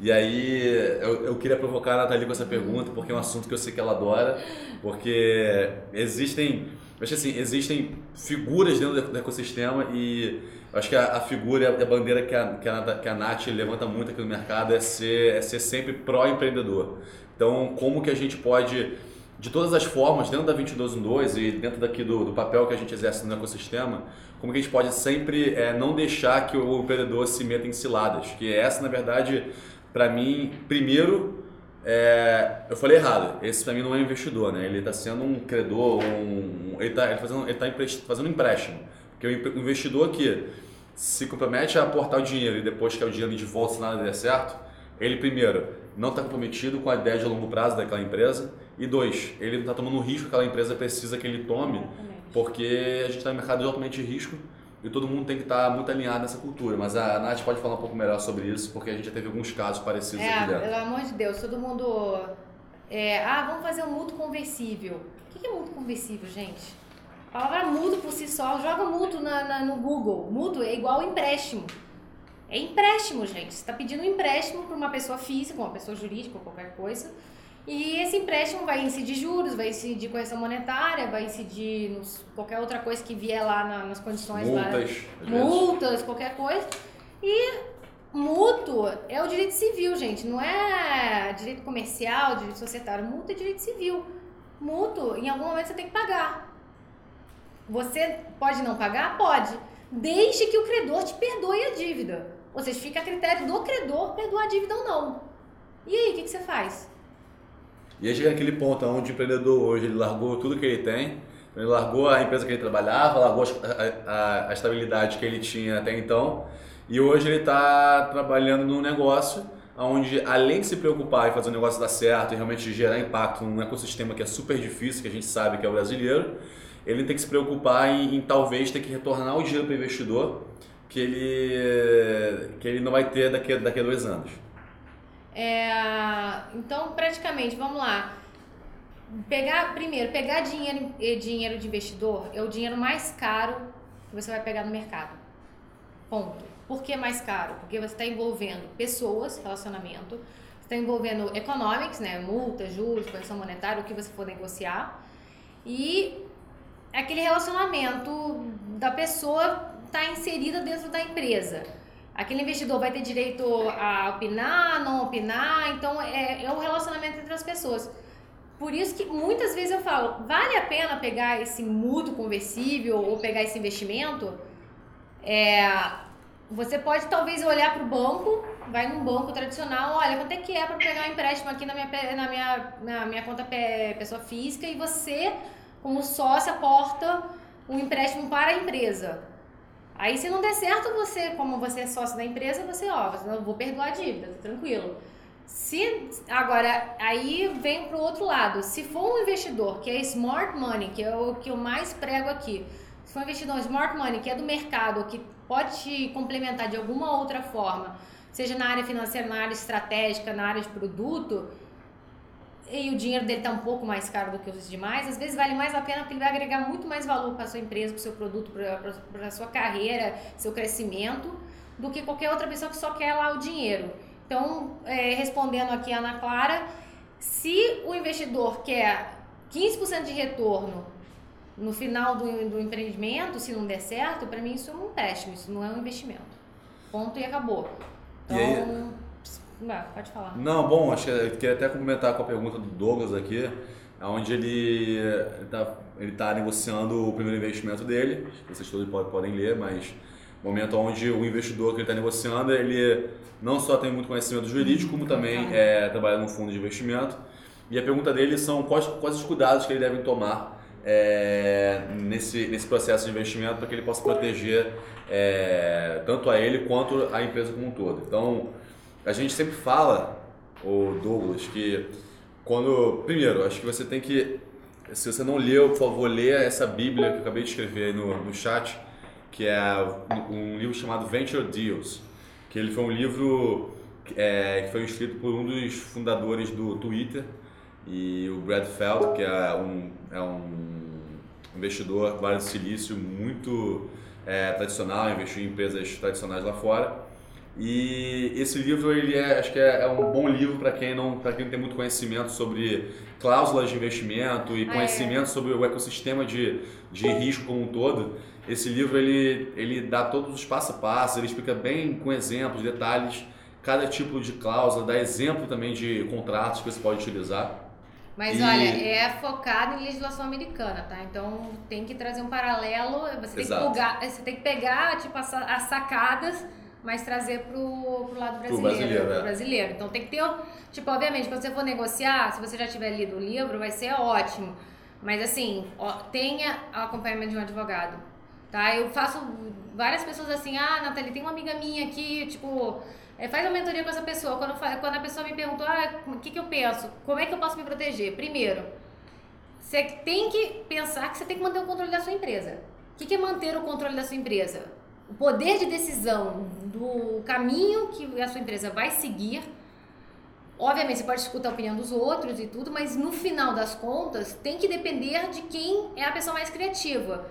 E aí eu, eu queria provocar a Nathalie com essa pergunta, porque é um assunto que eu sei que ela adora, porque existem, acho assim, existem figuras dentro do ecossistema e acho que a, a figura e a bandeira que a, que, a, que a Nath levanta muito aqui no mercado é ser, é ser sempre pró-empreendedor. Então, como que a gente pode de todas as formas, dentro da 2212 e dentro daqui do, do papel que a gente exerce no ecossistema, como que a gente pode sempre é, não deixar que o empreendedor se meta em ciladas, que essa, na verdade, para mim, primeiro, é, eu falei errado, esse para mim não é investidor, né? ele está sendo um credor, um, ele está tá fazendo, ele tá fazendo um empréstimo, porque o investidor que se compromete a aportar o dinheiro e depois quer o dinheiro de volta se nada der certo, ele primeiro não está comprometido com a ideia de longo prazo daquela empresa, e dois, ele não está tomando o risco que aquela empresa precisa que ele tome, Exatamente. porque a gente está em um mercado de altamente risco e todo mundo tem que estar tá muito alinhado nessa cultura. Mas a Nath pode falar um pouco melhor sobre isso, porque a gente já teve alguns casos parecidos é, aqui dentro. Pelo amor de Deus, todo mundo. É, ah, vamos fazer um mútuo conversível. O que é mútuo conversível, gente? A palavra mútuo por si só, joga mútuo na, na, no Google. Mútuo é igual empréstimo. É empréstimo, gente. Você está pedindo um empréstimo para uma pessoa física, uma pessoa jurídica ou qualquer coisa. E esse empréstimo vai incidir juros, vai incidir correção monetária, vai incidir nos, qualquer outra coisa que vier lá na, nas condições multas, lá. Multas, qualquer coisa. E mútuo é o direito civil, gente. Não é direito comercial, direito societário. Mútuo é direito civil. Mútuo, em algum momento você tem que pagar. Você pode não pagar? Pode. Desde que o credor te perdoe a dívida. Ou seja, fica a critério do credor perdoar a dívida ou não. E aí, o que, que você faz? E aí chega aquele ponto onde o empreendedor hoje ele largou tudo que ele tem, ele largou a empresa que ele trabalhava, largou a, a, a estabilidade que ele tinha até então, e hoje ele está trabalhando num negócio onde, além de se preocupar em fazer o negócio dar certo e realmente gerar impacto num ecossistema que é super difícil, que a gente sabe que é o brasileiro, ele tem que se preocupar em, em talvez ter que retornar o dinheiro para o investidor que ele, que ele não vai ter daqui, daqui a dois anos. É, então, praticamente, vamos lá. Pegar, primeiro, pegar dinheiro, dinheiro de investidor é o dinheiro mais caro que você vai pegar no mercado. Ponto. Por que mais caro? Porque você está envolvendo pessoas, relacionamento, está envolvendo economics, né, multa, juros, correção monetária, o que você for negociar, e aquele relacionamento da pessoa está inserida dentro da empresa. Aquele investidor vai ter direito a opinar, não opinar, então é, é o relacionamento entre as pessoas. Por isso que muitas vezes eu falo, vale a pena pegar esse mútuo conversível ou pegar esse investimento? É, você pode talvez olhar para o banco, vai num banco tradicional, olha, quanto é que é para pegar um empréstimo aqui na minha, na minha, na minha conta pessoa física e você, como sócio, aporta um empréstimo para a empresa. Aí se não der certo, você, como você é sócio da empresa, você, ó, você não vou perdoar a dívida, tá tranquilo. Se agora aí vem para o outro lado, se for um investidor que é smart money, que é o que eu mais prego aqui, se for um investidor smart money que é do mercado, que pode te complementar de alguma outra forma, seja na área financeira, na área estratégica, na área de produto, e o dinheiro dele está um pouco mais caro do que os demais, às vezes vale mais a pena porque ele vai agregar muito mais valor para a sua empresa, para o seu produto, para a sua carreira, seu crescimento, do que qualquer outra pessoa que só quer lá o dinheiro. Então, é, respondendo aqui a Ana Clara, se o investidor quer 15% de retorno no final do, do empreendimento, se não der certo, para mim isso é um teste, isso não é um investimento. Ponto e acabou. Então, pode falar. Não, bom, acho que eu queria até complementar com a pergunta do Douglas aqui, onde ele está ele tá negociando o primeiro investimento dele, vocês todos podem ler, mas momento onde o investidor que ele está negociando, ele não só tem muito conhecimento jurídico, como também é, trabalha no fundo de investimento. E a pergunta dele são quais, quais os cuidados que ele deve tomar é, nesse, nesse processo de investimento para que ele possa proteger é, tanto a ele quanto a empresa como um todo. Então, a gente sempre fala, o Douglas, que quando. Primeiro, acho que você tem que. Se você não leu, por favor, leia essa Bíblia que eu acabei de escrever aí no, no chat, que é um livro chamado Venture Deals. Que ele foi um livro é, que foi escrito por um dos fundadores do Twitter, e o Brad Feld, que é um, é um investidor do Vale do Silício muito é, tradicional, investiu em empresas tradicionais lá fora. E esse livro ele é, acho que é, é um bom livro para quem não, para quem tem muito conhecimento sobre cláusulas de investimento e ah, conhecimento é. sobre o ecossistema de, de risco como um todo. Esse livro ele, ele dá todos os passo a passo, ele explica bem com exemplos, detalhes, cada tipo de cláusula, dá exemplo também de contratos que você pode utilizar. Mas e... olha, é focado em legislação americana, tá? Então tem que trazer um paralelo, você tem, que, pegar, você tem que pegar tipo, as sacadas mas trazer pro, pro lado brasileiro. Pro brasileiro, pro é. brasileiro. Então tem que ter. Tipo, obviamente, quando você for negociar, se você já tiver lido o livro, vai ser ótimo. Mas assim, ó, tenha acompanhamento de um advogado. Tá? Eu faço várias pessoas assim, ah, Nathalie, tem uma amiga minha aqui, tipo, é, faz uma mentoria com essa pessoa. Quando, quando a pessoa me perguntou, ah, o que, que eu penso? Como é que eu posso me proteger? Primeiro, você tem que pensar que você tem que manter o controle da sua empresa. O que, que é manter o controle da sua empresa? O poder de decisão do caminho que a sua empresa vai seguir, Obviamente, você pode escutar a opinião dos outros e tudo, mas no final das contas, tem que depender de quem é a pessoa mais criativa.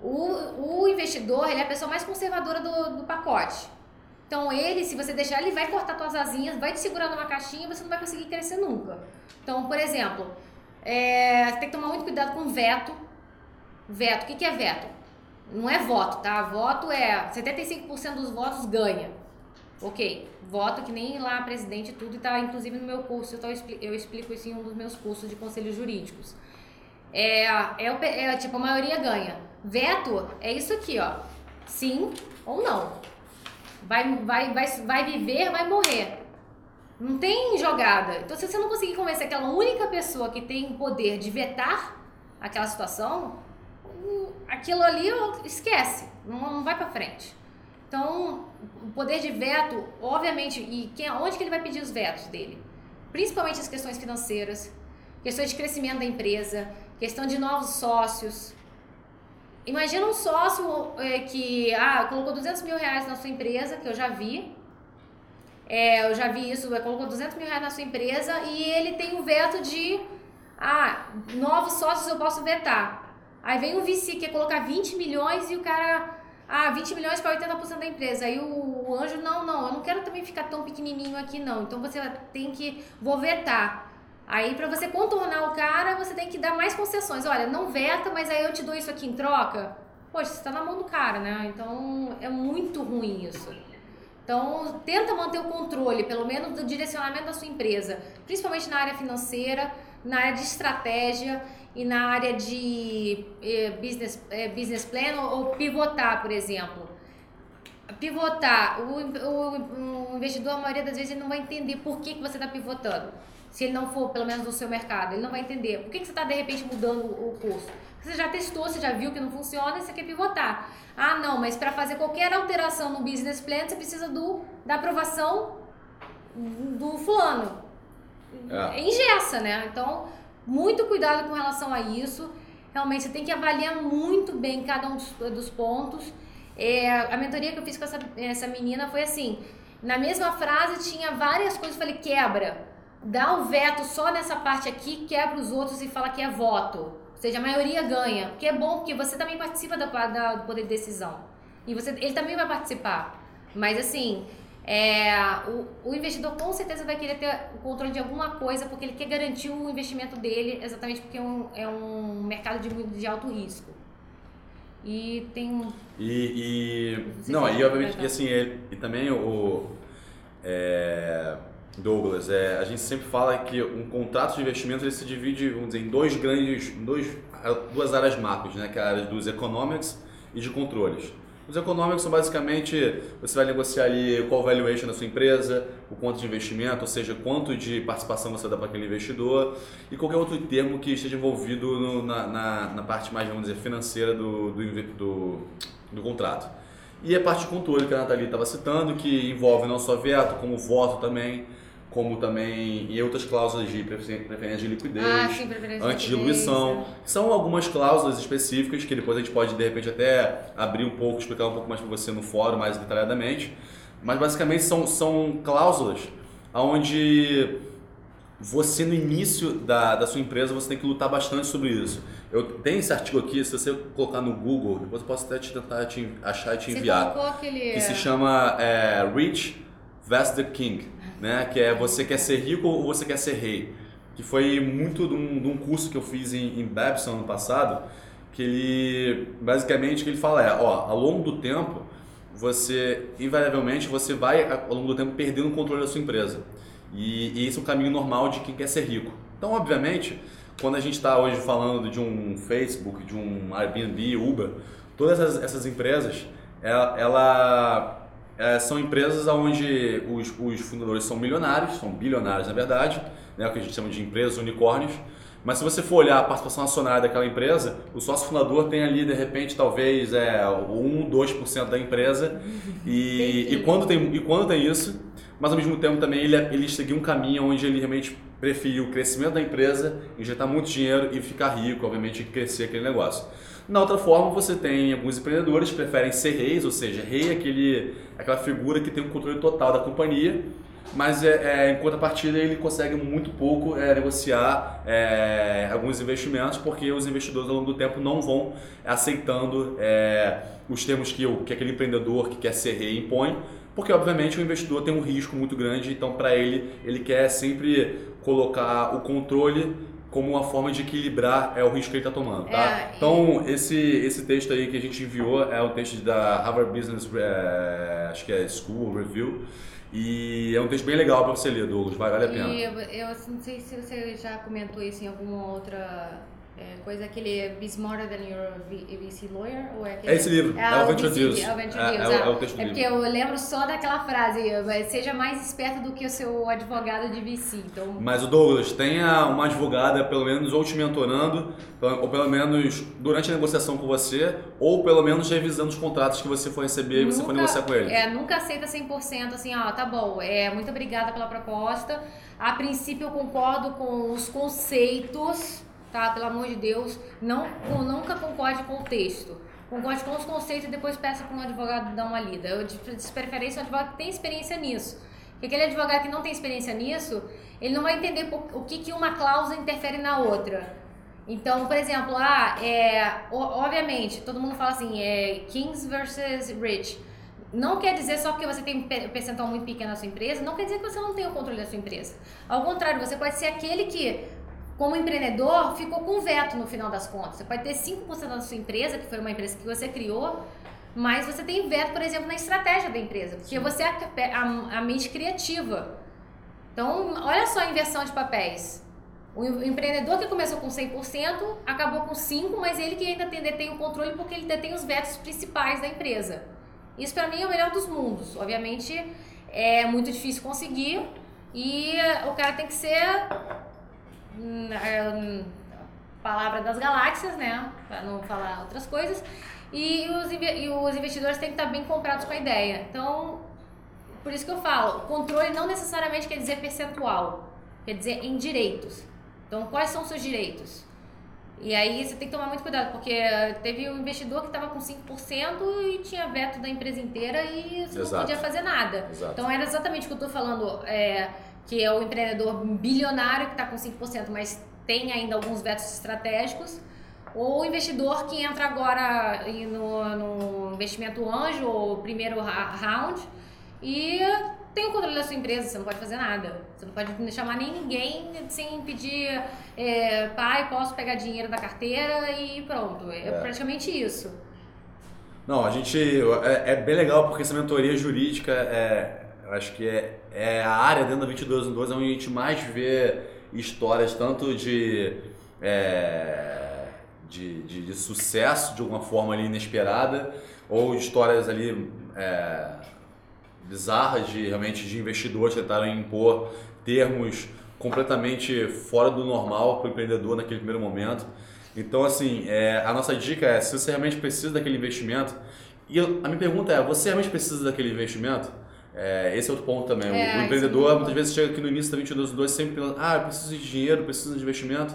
O, o investidor, ele é a pessoa mais conservadora do, do pacote. Então, ele, se você deixar, ele vai cortar suas asinhas, vai te segurar numa caixinha e você não vai conseguir crescer nunca. Então, por exemplo, é, tem que tomar muito cuidado com veto. Veto, o que é veto? Não é voto, tá? Voto é 75% dos votos ganha. Ok, voto que nem lá presidente e tudo, e tá inclusive no meu curso, então eu explico isso em um dos meus cursos de conselhos jurídicos. É, é, é tipo, a maioria ganha. Veto é isso aqui, ó. Sim ou não. Vai, vai, vai, vai viver, vai morrer. Não tem jogada. Então, se você não conseguir convencer aquela única pessoa que tem poder de vetar aquela situação, aquilo ali esquece, não vai para frente. Então, o poder de veto, obviamente, e quem, onde que ele vai pedir os vetos dele? Principalmente as questões financeiras, questões de crescimento da empresa, questão de novos sócios. Imagina um sócio é, que ah, colocou 200 mil reais na sua empresa, que eu já vi. É, eu já vi isso, é, colocou 200 mil reais na sua empresa e ele tem o veto de ah, novos sócios eu posso vetar. Aí vem um VC que quer colocar 20 milhões e o cara ah, 20 milhões para 80% da empresa. Aí o, o, anjo, não, não, eu não quero também ficar tão pequenininho aqui, não. Então você tem que, vou vetar. Aí para você contornar o cara, você tem que dar mais concessões. Olha, não veta, mas aí eu te dou isso aqui em troca. Poxa, você está na mão do cara, né? Então é muito ruim isso. Então, tenta manter o controle, pelo menos do direcionamento da sua empresa, principalmente na área financeira, na área de estratégia e na área de eh, business, eh, business plan ou, ou, pivotar, por exemplo. Pivotar, o, o, o, investidor, a maioria das vezes, ele não vai entender por que, que você está pivotando. Se ele não for, pelo menos, no seu mercado, ele não vai entender. Por que, que você está, de repente, mudando o curso? Você já testou, você já viu que não funciona e você quer pivotar. Ah, não, mas para fazer qualquer alteração no business plan, você precisa do, da aprovação do fulano. É. Engessa, né? Então, muito cuidado com relação a isso. Realmente, você tem que avaliar muito bem cada um dos, dos pontos. É, a mentoria que eu fiz com essa, essa menina foi assim: na mesma frase tinha várias coisas. Eu falei, quebra. Dá o veto só nessa parte aqui, quebra os outros e fala que é voto. Ou seja, a maioria ganha. Porque é bom, porque você também participa da, da, do poder de decisão. E você, ele também vai participar. Mas assim, é, o, o, investidor com certeza vai querer ter o controle de alguma coisa porque ele quer garantir o investimento dele, exatamente porque é um, é um mercado de, de alto risco. E tem. E. e não, e obviamente, e assim, é, e também o. É, Douglas, é, a gente sempre fala que um contrato de investimento ele se divide, vamos dizer, em dois grandes, dois, duas áreas macros, né, que é a área dos economics e de controles. Os econômicos são basicamente, você vai negociar ali qual valuation da sua empresa, o quanto de investimento, ou seja, quanto de participação você dá para aquele investidor e qualquer outro termo que esteja envolvido no, na, na, na, parte mais, vamos dizer, financeira do, do, do, do contrato. E a parte de controle que a Nathalie estava citando, que envolve não só veto, como voto também, como também em outras cláusulas de preferência de liquidez, ah, sim, antidiluição. São algumas cláusulas específicas que depois a gente pode, de repente, até abrir um pouco, explicar um pouco mais para você no fórum, mais detalhadamente. Mas, basicamente, são, são cláusulas onde você, no início da, da sua empresa, você tem que lutar bastante sobre isso. Eu tenho esse artigo aqui, se você colocar no Google, depois eu posso até te tentar te achar e te enviar. Aquele... Que se chama é, Rich Vest the King né? Que é você quer ser rico ou você quer ser rei. Que foi muito de um, de um curso que eu fiz em, em Babson no passado, que ele basicamente que ele fala é, ó, ao longo do tempo você invariavelmente você vai ao longo do tempo perdendo o controle da sua empresa. E, e esse é o caminho normal de quem quer ser rico. Então, obviamente, quando a gente está hoje falando de um Facebook, de um Airbnb, Uber, todas essas, essas empresas, ela, ela é, são empresas onde os, os, fundadores são milionários, são bilionários na verdade, né, o que a gente chama de empresas unicórnios. Mas se você for olhar a participação acionária daquela empresa, o sócio fundador tem ali, de repente, talvez é, 1, 2% da empresa. E, e, quando tem, e quando tem isso, mas ao mesmo tempo também ele, ele seguiu um caminho onde ele realmente preferiu o crescimento da empresa, injetar muito dinheiro e ficar rico, obviamente, e crescer aquele negócio. Na outra forma, você tem alguns empreendedores que preferem ser reis, ou seja, rei é aquele, aquela figura que tem o controle total da companhia mas é, é, em contrapartida ele consegue muito pouco é, negociar é, alguns investimentos porque os investidores ao longo do tempo não vão aceitando é, os termos que, que aquele empreendedor que quer ser rei impõe, porque obviamente o investidor tem um risco muito grande, então para ele ele quer sempre colocar o controle como uma forma de equilibrar é o risco que ele está tomando, tá? É, então esse esse texto aí que a gente enviou é o texto da Harvard Business, é, acho que é School Review e é um texto bem legal para você ler, Douglas, vale a pena. E eu, eu não sei se você já comentou isso em alguma outra é, coisa aquele Be Smarter Than Your VC Lawyer? Ou é, aquele, é esse livro, é, é o Venture Deals. É o é, é, é, o texto É porque eu lembro só daquela frase, seja mais esperto do que o seu advogado de VC. Então... Mas o Douglas, tenha uma advogada, pelo menos, ou te mentorando, ou pelo menos durante a negociação com você, ou pelo menos revisando os contratos que você for receber e você for negociar com ele. É, nunca aceita 100% assim, ó, tá bom, é, muito obrigada pela proposta. A princípio eu concordo com os conceitos tá? Pelo amor de Deus, não, nunca concorde com o texto. Concorde com os conceitos e depois peça para um advogado dar uma lida. Eu de preferência um advogado que tem experiência nisso. Porque aquele advogado que não tem experiência nisso, ele não vai entender o que, que uma cláusula interfere na outra. Então, por exemplo, ah, é, obviamente, todo mundo fala assim, é Kings versus Rich. Não quer dizer só porque você tem um percentual muito pequeno na sua empresa, não quer dizer que você não tem o controle da sua empresa. Ao contrário, você pode ser aquele que como empreendedor, ficou com veto no final das contas. Você pode ter 5% da sua empresa, que foi uma empresa que você criou, mas você tem veto, por exemplo, na estratégia da empresa, porque você é a, a, mente criativa. Então, olha só a inversão de papéis. O empreendedor que começou com 100% acabou com 5%, mas ele que ainda tem, detém o controle porque ele detém os vetos principais da empresa. Isso para mim é o melhor dos mundos. Obviamente é muito difícil conseguir e o cara tem que ser palavra das galáxias, né? Para não falar outras coisas. E os, e os investidores têm que estar bem comprados com a ideia. Então, por isso que eu falo, controle não necessariamente quer dizer percentual, quer dizer em direitos. Então, quais são os seus direitos? E aí você tem que tomar muito cuidado, porque teve um investidor que estava com 5% e tinha veto da empresa inteira e você Exato. não podia fazer nada. Exato. Então era exatamente o que eu estou falando. É, que é o empreendedor bilionário que está com 5%, mas tem ainda alguns vetos estratégicos, ou o investidor que entra agora no, no investimento anjo ou primeiro round e tem o controle da sua empresa, você não pode fazer nada. Você não pode chamar nem ninguém sem pedir, é, pai, posso pegar dinheiro da carteira e pronto. É, é. praticamente isso. Não, a gente. É, é, bem legal porque essa mentoria jurídica é, acho que é, é a área dentro da 2212 onde a gente mais vê histórias tanto de, é, de, de, de, sucesso de alguma forma ali inesperada ou histórias ali é, bizarras de realmente de investidores que tentaram impor termos completamente fora do normal para o empreendedor naquele primeiro momento. Então, assim, é, a nossa dica é, se você realmente precisa daquele investimento, e a minha pergunta é, você realmente precisa daquele investimento? É, esse é outro ponto também. É, o empreendedor muitas vezes chega aqui no início da 22 sempre pensando, ah, eu preciso de dinheiro, preciso de investimento.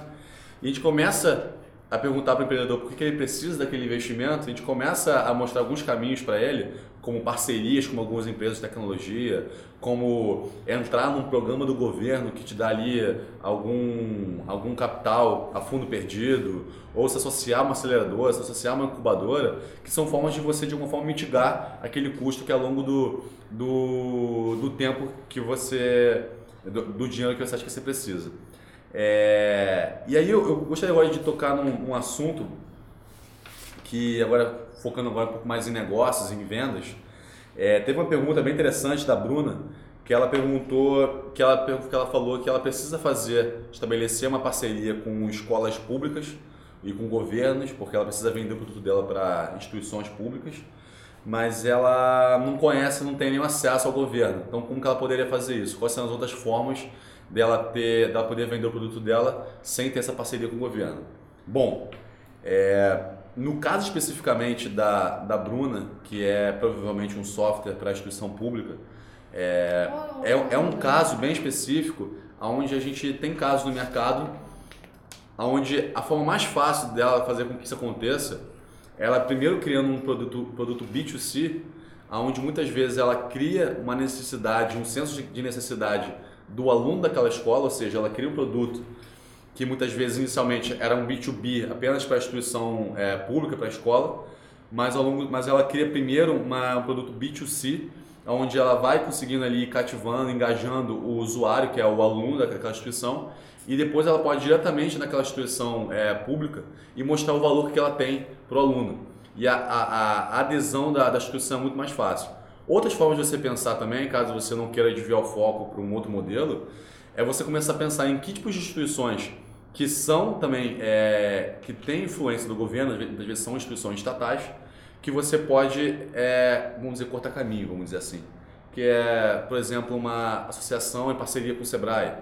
E a gente começa a perguntar para o empreendedor por que, ele precisa daquele investimento, a gente começa a mostrar alguns caminhos para ele, como parcerias com algumas empresas de tecnologia, como entrar num programa do governo que te dá ali algum, algum capital a fundo perdido, ou se associar a uma aceleradora, se associar a uma incubadora, que são formas de você, de alguma forma, mitigar aquele custo que ao longo do, do, do tempo que você. do, do dinheiro que você acha que você precisa. É, e aí eu, eu, gostaria agora de tocar num, assunto que agora focando agora um pouco mais em negócios, em vendas. É, teve uma pergunta bem interessante da Bruna que ela perguntou que ela que ela falou que ela precisa fazer estabelecer uma parceria com escolas públicas e com governos porque ela precisa vender o produto dela para instituições públicas mas ela não conhece não tem nenhum acesso ao governo então como que ela poderia fazer isso quais são as outras formas dela ter, dela poder vender o produto dela sem ter essa parceria com o governo. Bom, é, no caso especificamente da, da Bruna, que é provavelmente um software para a instituição pública, é, é, é, um caso bem específico onde a gente tem casos no mercado onde a forma mais fácil dela fazer com que isso aconteça ela primeiro criando um produto, produto B2C onde muitas vezes ela cria uma necessidade, um senso de necessidade do aluno daquela escola, ou seja, ela cria um produto que muitas vezes inicialmente era um B2B apenas para a instituição é, pública, para a escola, mas, ao longo, mas ela cria primeiro uma, um produto B2C, onde ela vai conseguindo ali cativando, engajando o usuário, que é o aluno daquela instituição, e depois ela pode ir diretamente naquela instituição é, pública e mostrar o valor que ela tem para o aluno. E a, a, a adesão da, da instituição é muito mais fácil. Outras formas de você pensar também, caso você não queira desviar o foco para um outro modelo, é você começar a pensar em que tipos de instituições que são também, é, que têm influência do governo, às vezes são instituições estatais, que você pode, é, vamos dizer, cortar caminho, vamos dizer assim. Que é, por exemplo, uma associação em parceria com o SEBRAE.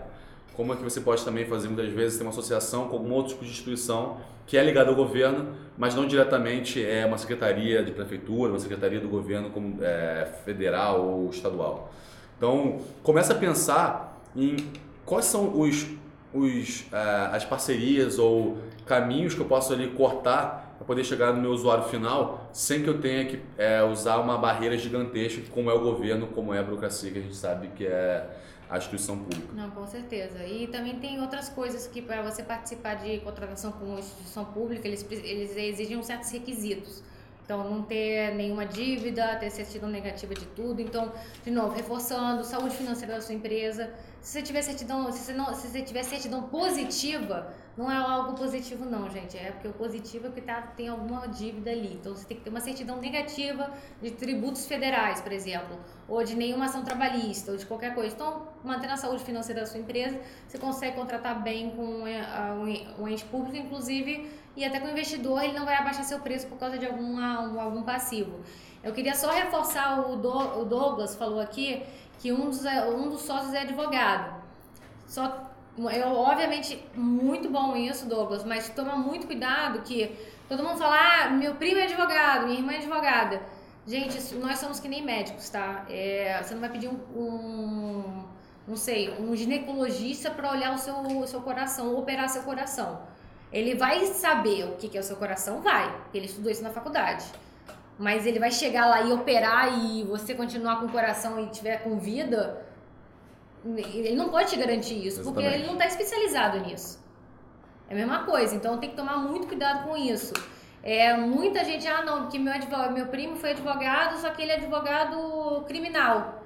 Como é que você pode também fazer, muitas vezes, ter uma associação com algum outro tipo de instituição que é ligada ao governo, mas não diretamente é uma secretaria de prefeitura, uma secretaria do governo como, é, federal ou estadual. Então, começa a pensar em quais são os os, uh, as parcerias ou caminhos que eu posso ali cortar para poder chegar no meu usuário final sem que eu tenha que é, usar uma barreira gigantesca como é o governo, como é a burocracia que a gente sabe que é a instituição pública. Não, com certeza. E também tem outras coisas que para você participar de contratação com uma instituição pública, eles, eles exigem certos requisitos. Então, não ter nenhuma dívida, ter certidão negativa de tudo. Então, de novo, reforçando, saúde financeira da sua empresa. Se você tiver certidão, se você, não, se você tiver certidão positiva, não é algo positivo não, gente. É porque o positivo é que tá, tem alguma dívida ali. Então, você tem que ter uma certidão negativa de tributos federais, por exemplo. Ou de nenhuma ação trabalhista, ou de qualquer coisa. Então, mantendo a saúde financeira da sua empresa, você consegue contratar bem com um ente público, inclusive e até com o investidor ele não vai abaixar seu preço por causa de alguma, algum passivo. Eu queria só reforçar o, Do, o Douglas falou aqui que um dos, um dos sócios é advogado. Só eu obviamente muito bom isso, Douglas, mas toma muito cuidado que todo mundo fala: "Ah, meu primo é advogado, minha irmã é advogada". Gente, nós somos que nem médicos, tá? É, você não vai pedir um, um não sei, um ginecologista para olhar o seu, o seu coração, operar seu coração. Ele vai saber o que é o seu coração? Vai, porque ele estudou isso na faculdade. Mas ele vai chegar lá e operar e você continuar com o coração e tiver com vida, ele não pode te garantir isso, Exatamente. porque ele não está especializado nisso. É a mesma coisa, então tem que tomar muito cuidado com isso. É, muita gente, ah não, porque meu, advogado, meu primo foi advogado, só que ele é advogado criminal.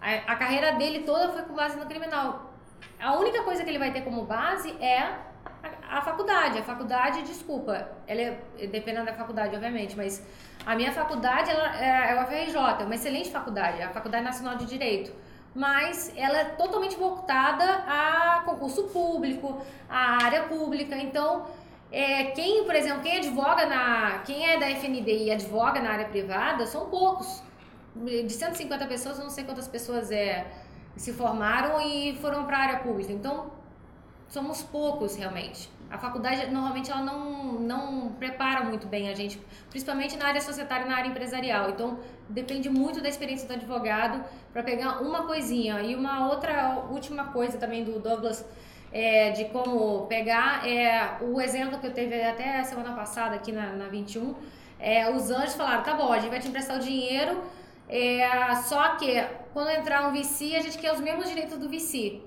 A, a carreira dele toda foi com base no criminal. A única coisa que ele vai ter como base é a, a faculdade. A faculdade, desculpa, ela é dependendo da faculdade, obviamente, mas a minha faculdade ela é, é o FRJ, é uma excelente faculdade, é a Faculdade Nacional de Direito. Mas ela é totalmente voltada a concurso público, a área pública. Então, é, quem, por exemplo, quem advoga na. Quem é da FNB e advoga na área privada são poucos. De 150 pessoas, não sei quantas pessoas é, se formaram e foram para a área pública. Então, somos poucos realmente. A faculdade normalmente ela não, não prepara muito bem a gente, principalmente na área societária e na área empresarial. Então depende muito da experiência do advogado para pegar uma coisinha. E uma outra última coisa também do Douglas é, de como pegar é o exemplo que eu teve até semana passada aqui na, na 21. É, os anjos falaram: tá bom, a gente vai te emprestar o dinheiro, é, só que quando entrar um VC, a gente quer os mesmos direitos do VC.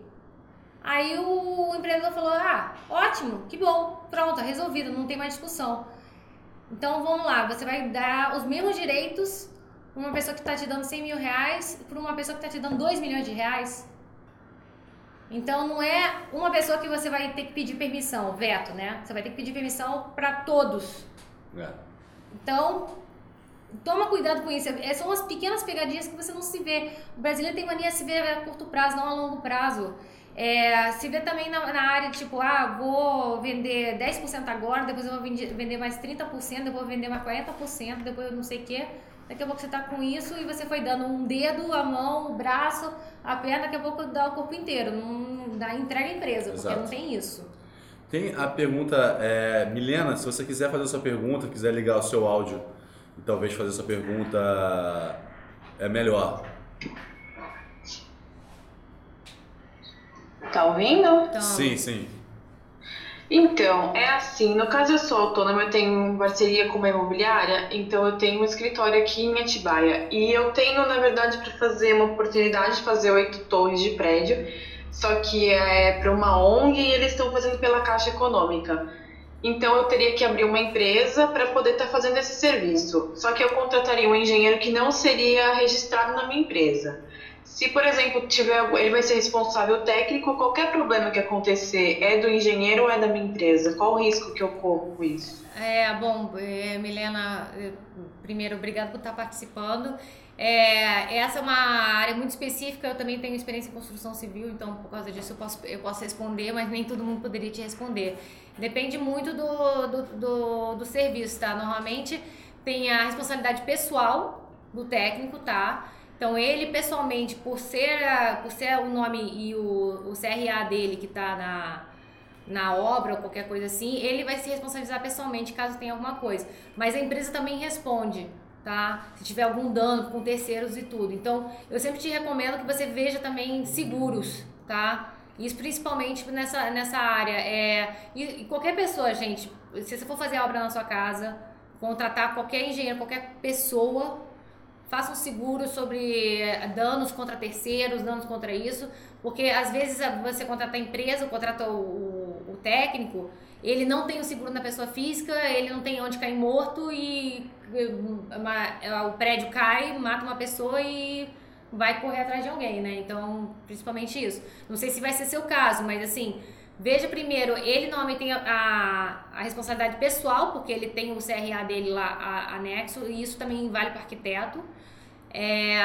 Aí o empreendedor falou: Ah, ótimo, que bom, pronto, resolvido, não tem mais discussão. Então vamos lá, você vai dar os mesmos direitos uma pessoa que está te dando 100 mil reais para uma pessoa que está te dando 2 milhões de reais. Então não é uma pessoa que você vai ter que pedir permissão, veto, né? Você vai ter que pedir permissão para todos. É. Então, toma cuidado com isso. É, são as pequenas pegadinhas que você não se vê. O brasileiro tem mania de se ver a curto prazo, não a longo prazo. É, se vê também na, na, área, tipo, ah, vou vender 10% agora, depois eu vou vender, vender mais 30%, depois eu vou vender mais 40%, depois eu não sei o quê. Daqui a pouco você tá com isso e você foi dando um dedo, a mão, o braço, a perna, daqui a pouco dá o corpo inteiro. Não dá entrega a empresa, Exato. porque não tem isso. Tem a pergunta, é, Milena, se você quiser fazer a sua pergunta, quiser ligar o seu áudio e talvez fazer a sua pergunta, é melhor. Tá ouvindo? Sim, sim. Então, é assim, no caso eu sou autônoma, eu tenho parceria com uma imobiliária, então eu tenho um escritório aqui em Atibaia. E eu tenho, na verdade, para fazer uma oportunidade de fazer oito torres de prédio, só que é para uma ONG e eles estão fazendo pela Caixa Econômica. Então eu teria que abrir uma empresa para poder estar tá fazendo esse serviço. Só que eu contrataria um engenheiro que não seria registrado na minha empresa. Se, por exemplo, tiver, ele vai ser responsável técnico, qualquer problema que acontecer é do engenheiro ou é da minha empresa? Qual o risco que eu corro com isso? É, bom, é, Milena, é, primeiro, obrigado por estar participando. É, essa é uma área muito específica, eu também tenho experiência em construção civil, então por causa disso eu posso, eu posso responder, mas nem todo mundo poderia te responder. Depende muito do, do, do, do serviço, tá? Normalmente tem a responsabilidade pessoal do técnico, tá? Então ele pessoalmente, por ser, por ser o nome e o, o CRA dele que está na, na obra ou qualquer coisa assim, ele vai se responsabilizar pessoalmente caso tenha alguma coisa. Mas a empresa também responde, tá? Se tiver algum dano com terceiros e tudo. Então eu sempre te recomendo que você veja também seguros, tá? Isso principalmente nessa, nessa área. É, e, e qualquer pessoa, gente, se você for fazer obra na sua casa, contratar qualquer engenheiro, qualquer pessoa faça um seguro sobre eh, danos contra terceiros, danos contra isso, porque às vezes você contrata a empresa, contrata o, o, técnico, ele não tem o seguro na pessoa física, ele não tem onde cair morto e uma, eh, o prédio cai, mata uma pessoa e vai correr atrás de alguém, né? Então, principalmente isso. Não sei se vai ser seu caso, mas assim, veja primeiro, ele normalmente tem a, a, a responsabilidade pessoal, porque ele tem o CRA dele lá anexo, e isso também vale para arquiteto. É,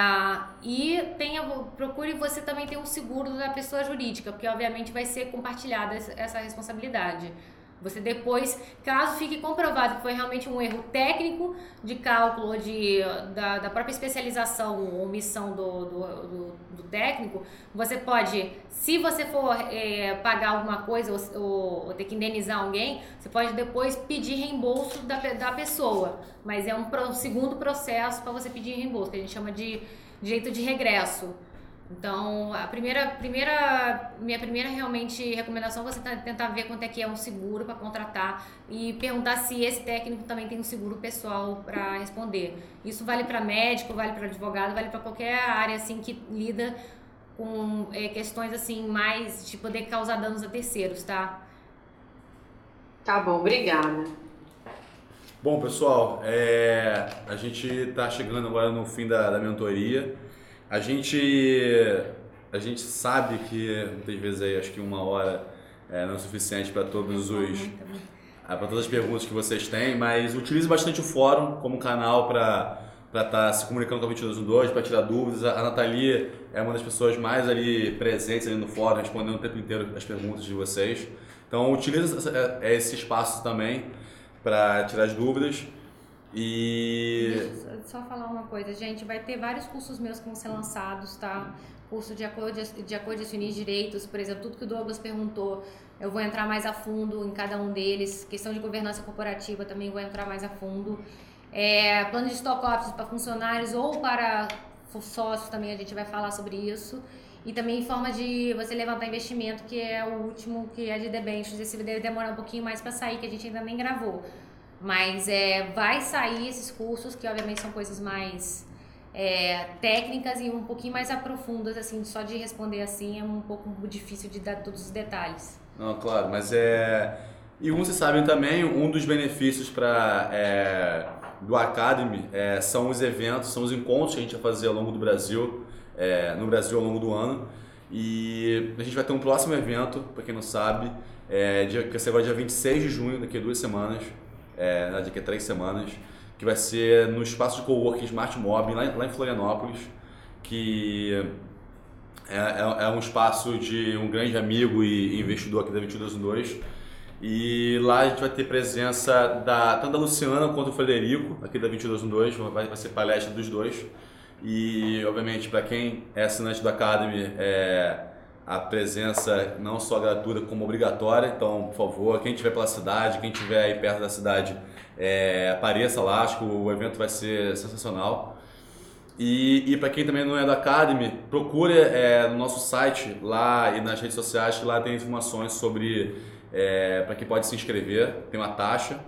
e tenha, procure você também ter um seguro da pessoa jurídica, porque obviamente vai ser compartilhada essa responsabilidade. Você depois, caso fique comprovado que foi realmente um erro técnico de cálculo ou de, da, da própria especialização ou missão do, do, do, do, técnico, você pode, se você for é, pagar alguma coisa ou, ou, ou, ter que indenizar alguém, você pode depois pedir reembolso da, da pessoa. Mas é um, um segundo processo para você pedir reembolso, que a gente chama de direito de regresso. Então, a primeira, primeira, minha primeira realmente recomendação é você tentar ver quanto é que é um seguro para contratar e perguntar se esse técnico também tem um seguro pessoal para responder. Isso vale para médico, vale para advogado, vale para qualquer área assim que lida com é, questões assim mais de poder causar danos a terceiros, tá? Tá bom, obrigada. Bom, pessoal, é, a gente está chegando agora no fim da, da mentoria. A gente, a gente sabe que muitas vezes aí acho que uma hora é, não é suficiente para todos os ah, para todas as perguntas que vocês têm, mas utilize bastante o fórum como canal para para estar tá se comunicando com a 2212, para tirar dúvidas. A Nathalie é uma das pessoas mais ali presentes ali no fórum, respondendo o tempo inteiro as perguntas de vocês. Então utilize esse espaço também para tirar as dúvidas. E. Deixa só falar uma coisa, gente. Vai ter vários cursos meus que vão ser lançados, tá? Curso de acordo de acordo de direitos, por exemplo, tudo que o Douglas perguntou, eu vou entrar mais a fundo em cada um deles. Questão de governança corporativa também vou entrar mais a fundo. É, plano de stock options para funcionários ou para sócios também a gente vai falar sobre isso. E também forma de você levantar investimento, que é o último, que é de debêntures. Esse deve demorar um pouquinho mais para sair, que a gente ainda nem gravou. Mas é, vai sair esses cursos, que obviamente são coisas mais é, técnicas e um pouquinho mais aprofundas, assim, só de responder assim é um pouco difícil de dar todos os detalhes. Não, claro, mas é. E como vocês sabem também, um dos benefícios para é, do Academy é, são os eventos, são os encontros que a gente vai fazer ao longo do Brasil, é, no Brasil ao longo do ano. E a gente vai ter um próximo evento, para quem não sabe, é, dia, que vai dia 26 de junho, daqui a duas semanas é, daqui a três semanas, que vai ser no espaço de coworking Smart Mob, lá, lá em Florianópolis, que é, é, é, um espaço de um grande amigo e investidor aqui da 2212. E lá a gente vai ter presença da, tanto da Luciana quanto do Frederico, aqui da 2212, vai, vai ser palestra dos dois. E, obviamente, para quem é assinante do Academy, é, a presença não só gratuita como obrigatória. Então, por favor, quem estiver pela cidade, quem estiver aí perto da cidade, é, apareça lá. Acho que o evento vai ser sensacional. E, e para quem também não é da Academy, procure é, no nosso site lá e nas redes sociais, que lá tem informações sobre é, para quem pode se inscrever, tem uma taxa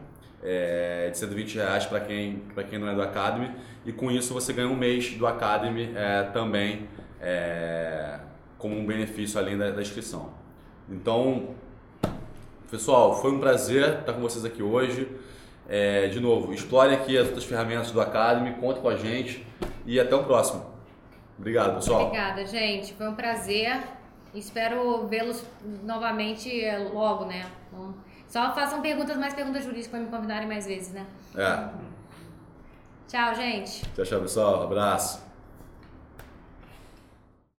é, de 120 reais para quem, quem não é do Academy, e com isso você ganha um mês do Academy é, também é, como um benefício além da, da inscrição. Então, pessoal, foi um prazer estar com vocês aqui hoje. É, de novo, explore aqui as outras ferramentas do Academy, conte com a gente e até o próximo. Obrigado, pessoal. Obrigada, gente. Foi um prazer. Espero vê-los novamente é, logo, né? Só façam perguntas, mais perguntas jurídicas para me convidarem mais vezes, né? É. Tchau, gente. Tchau, tchau, pessoal. Abraço.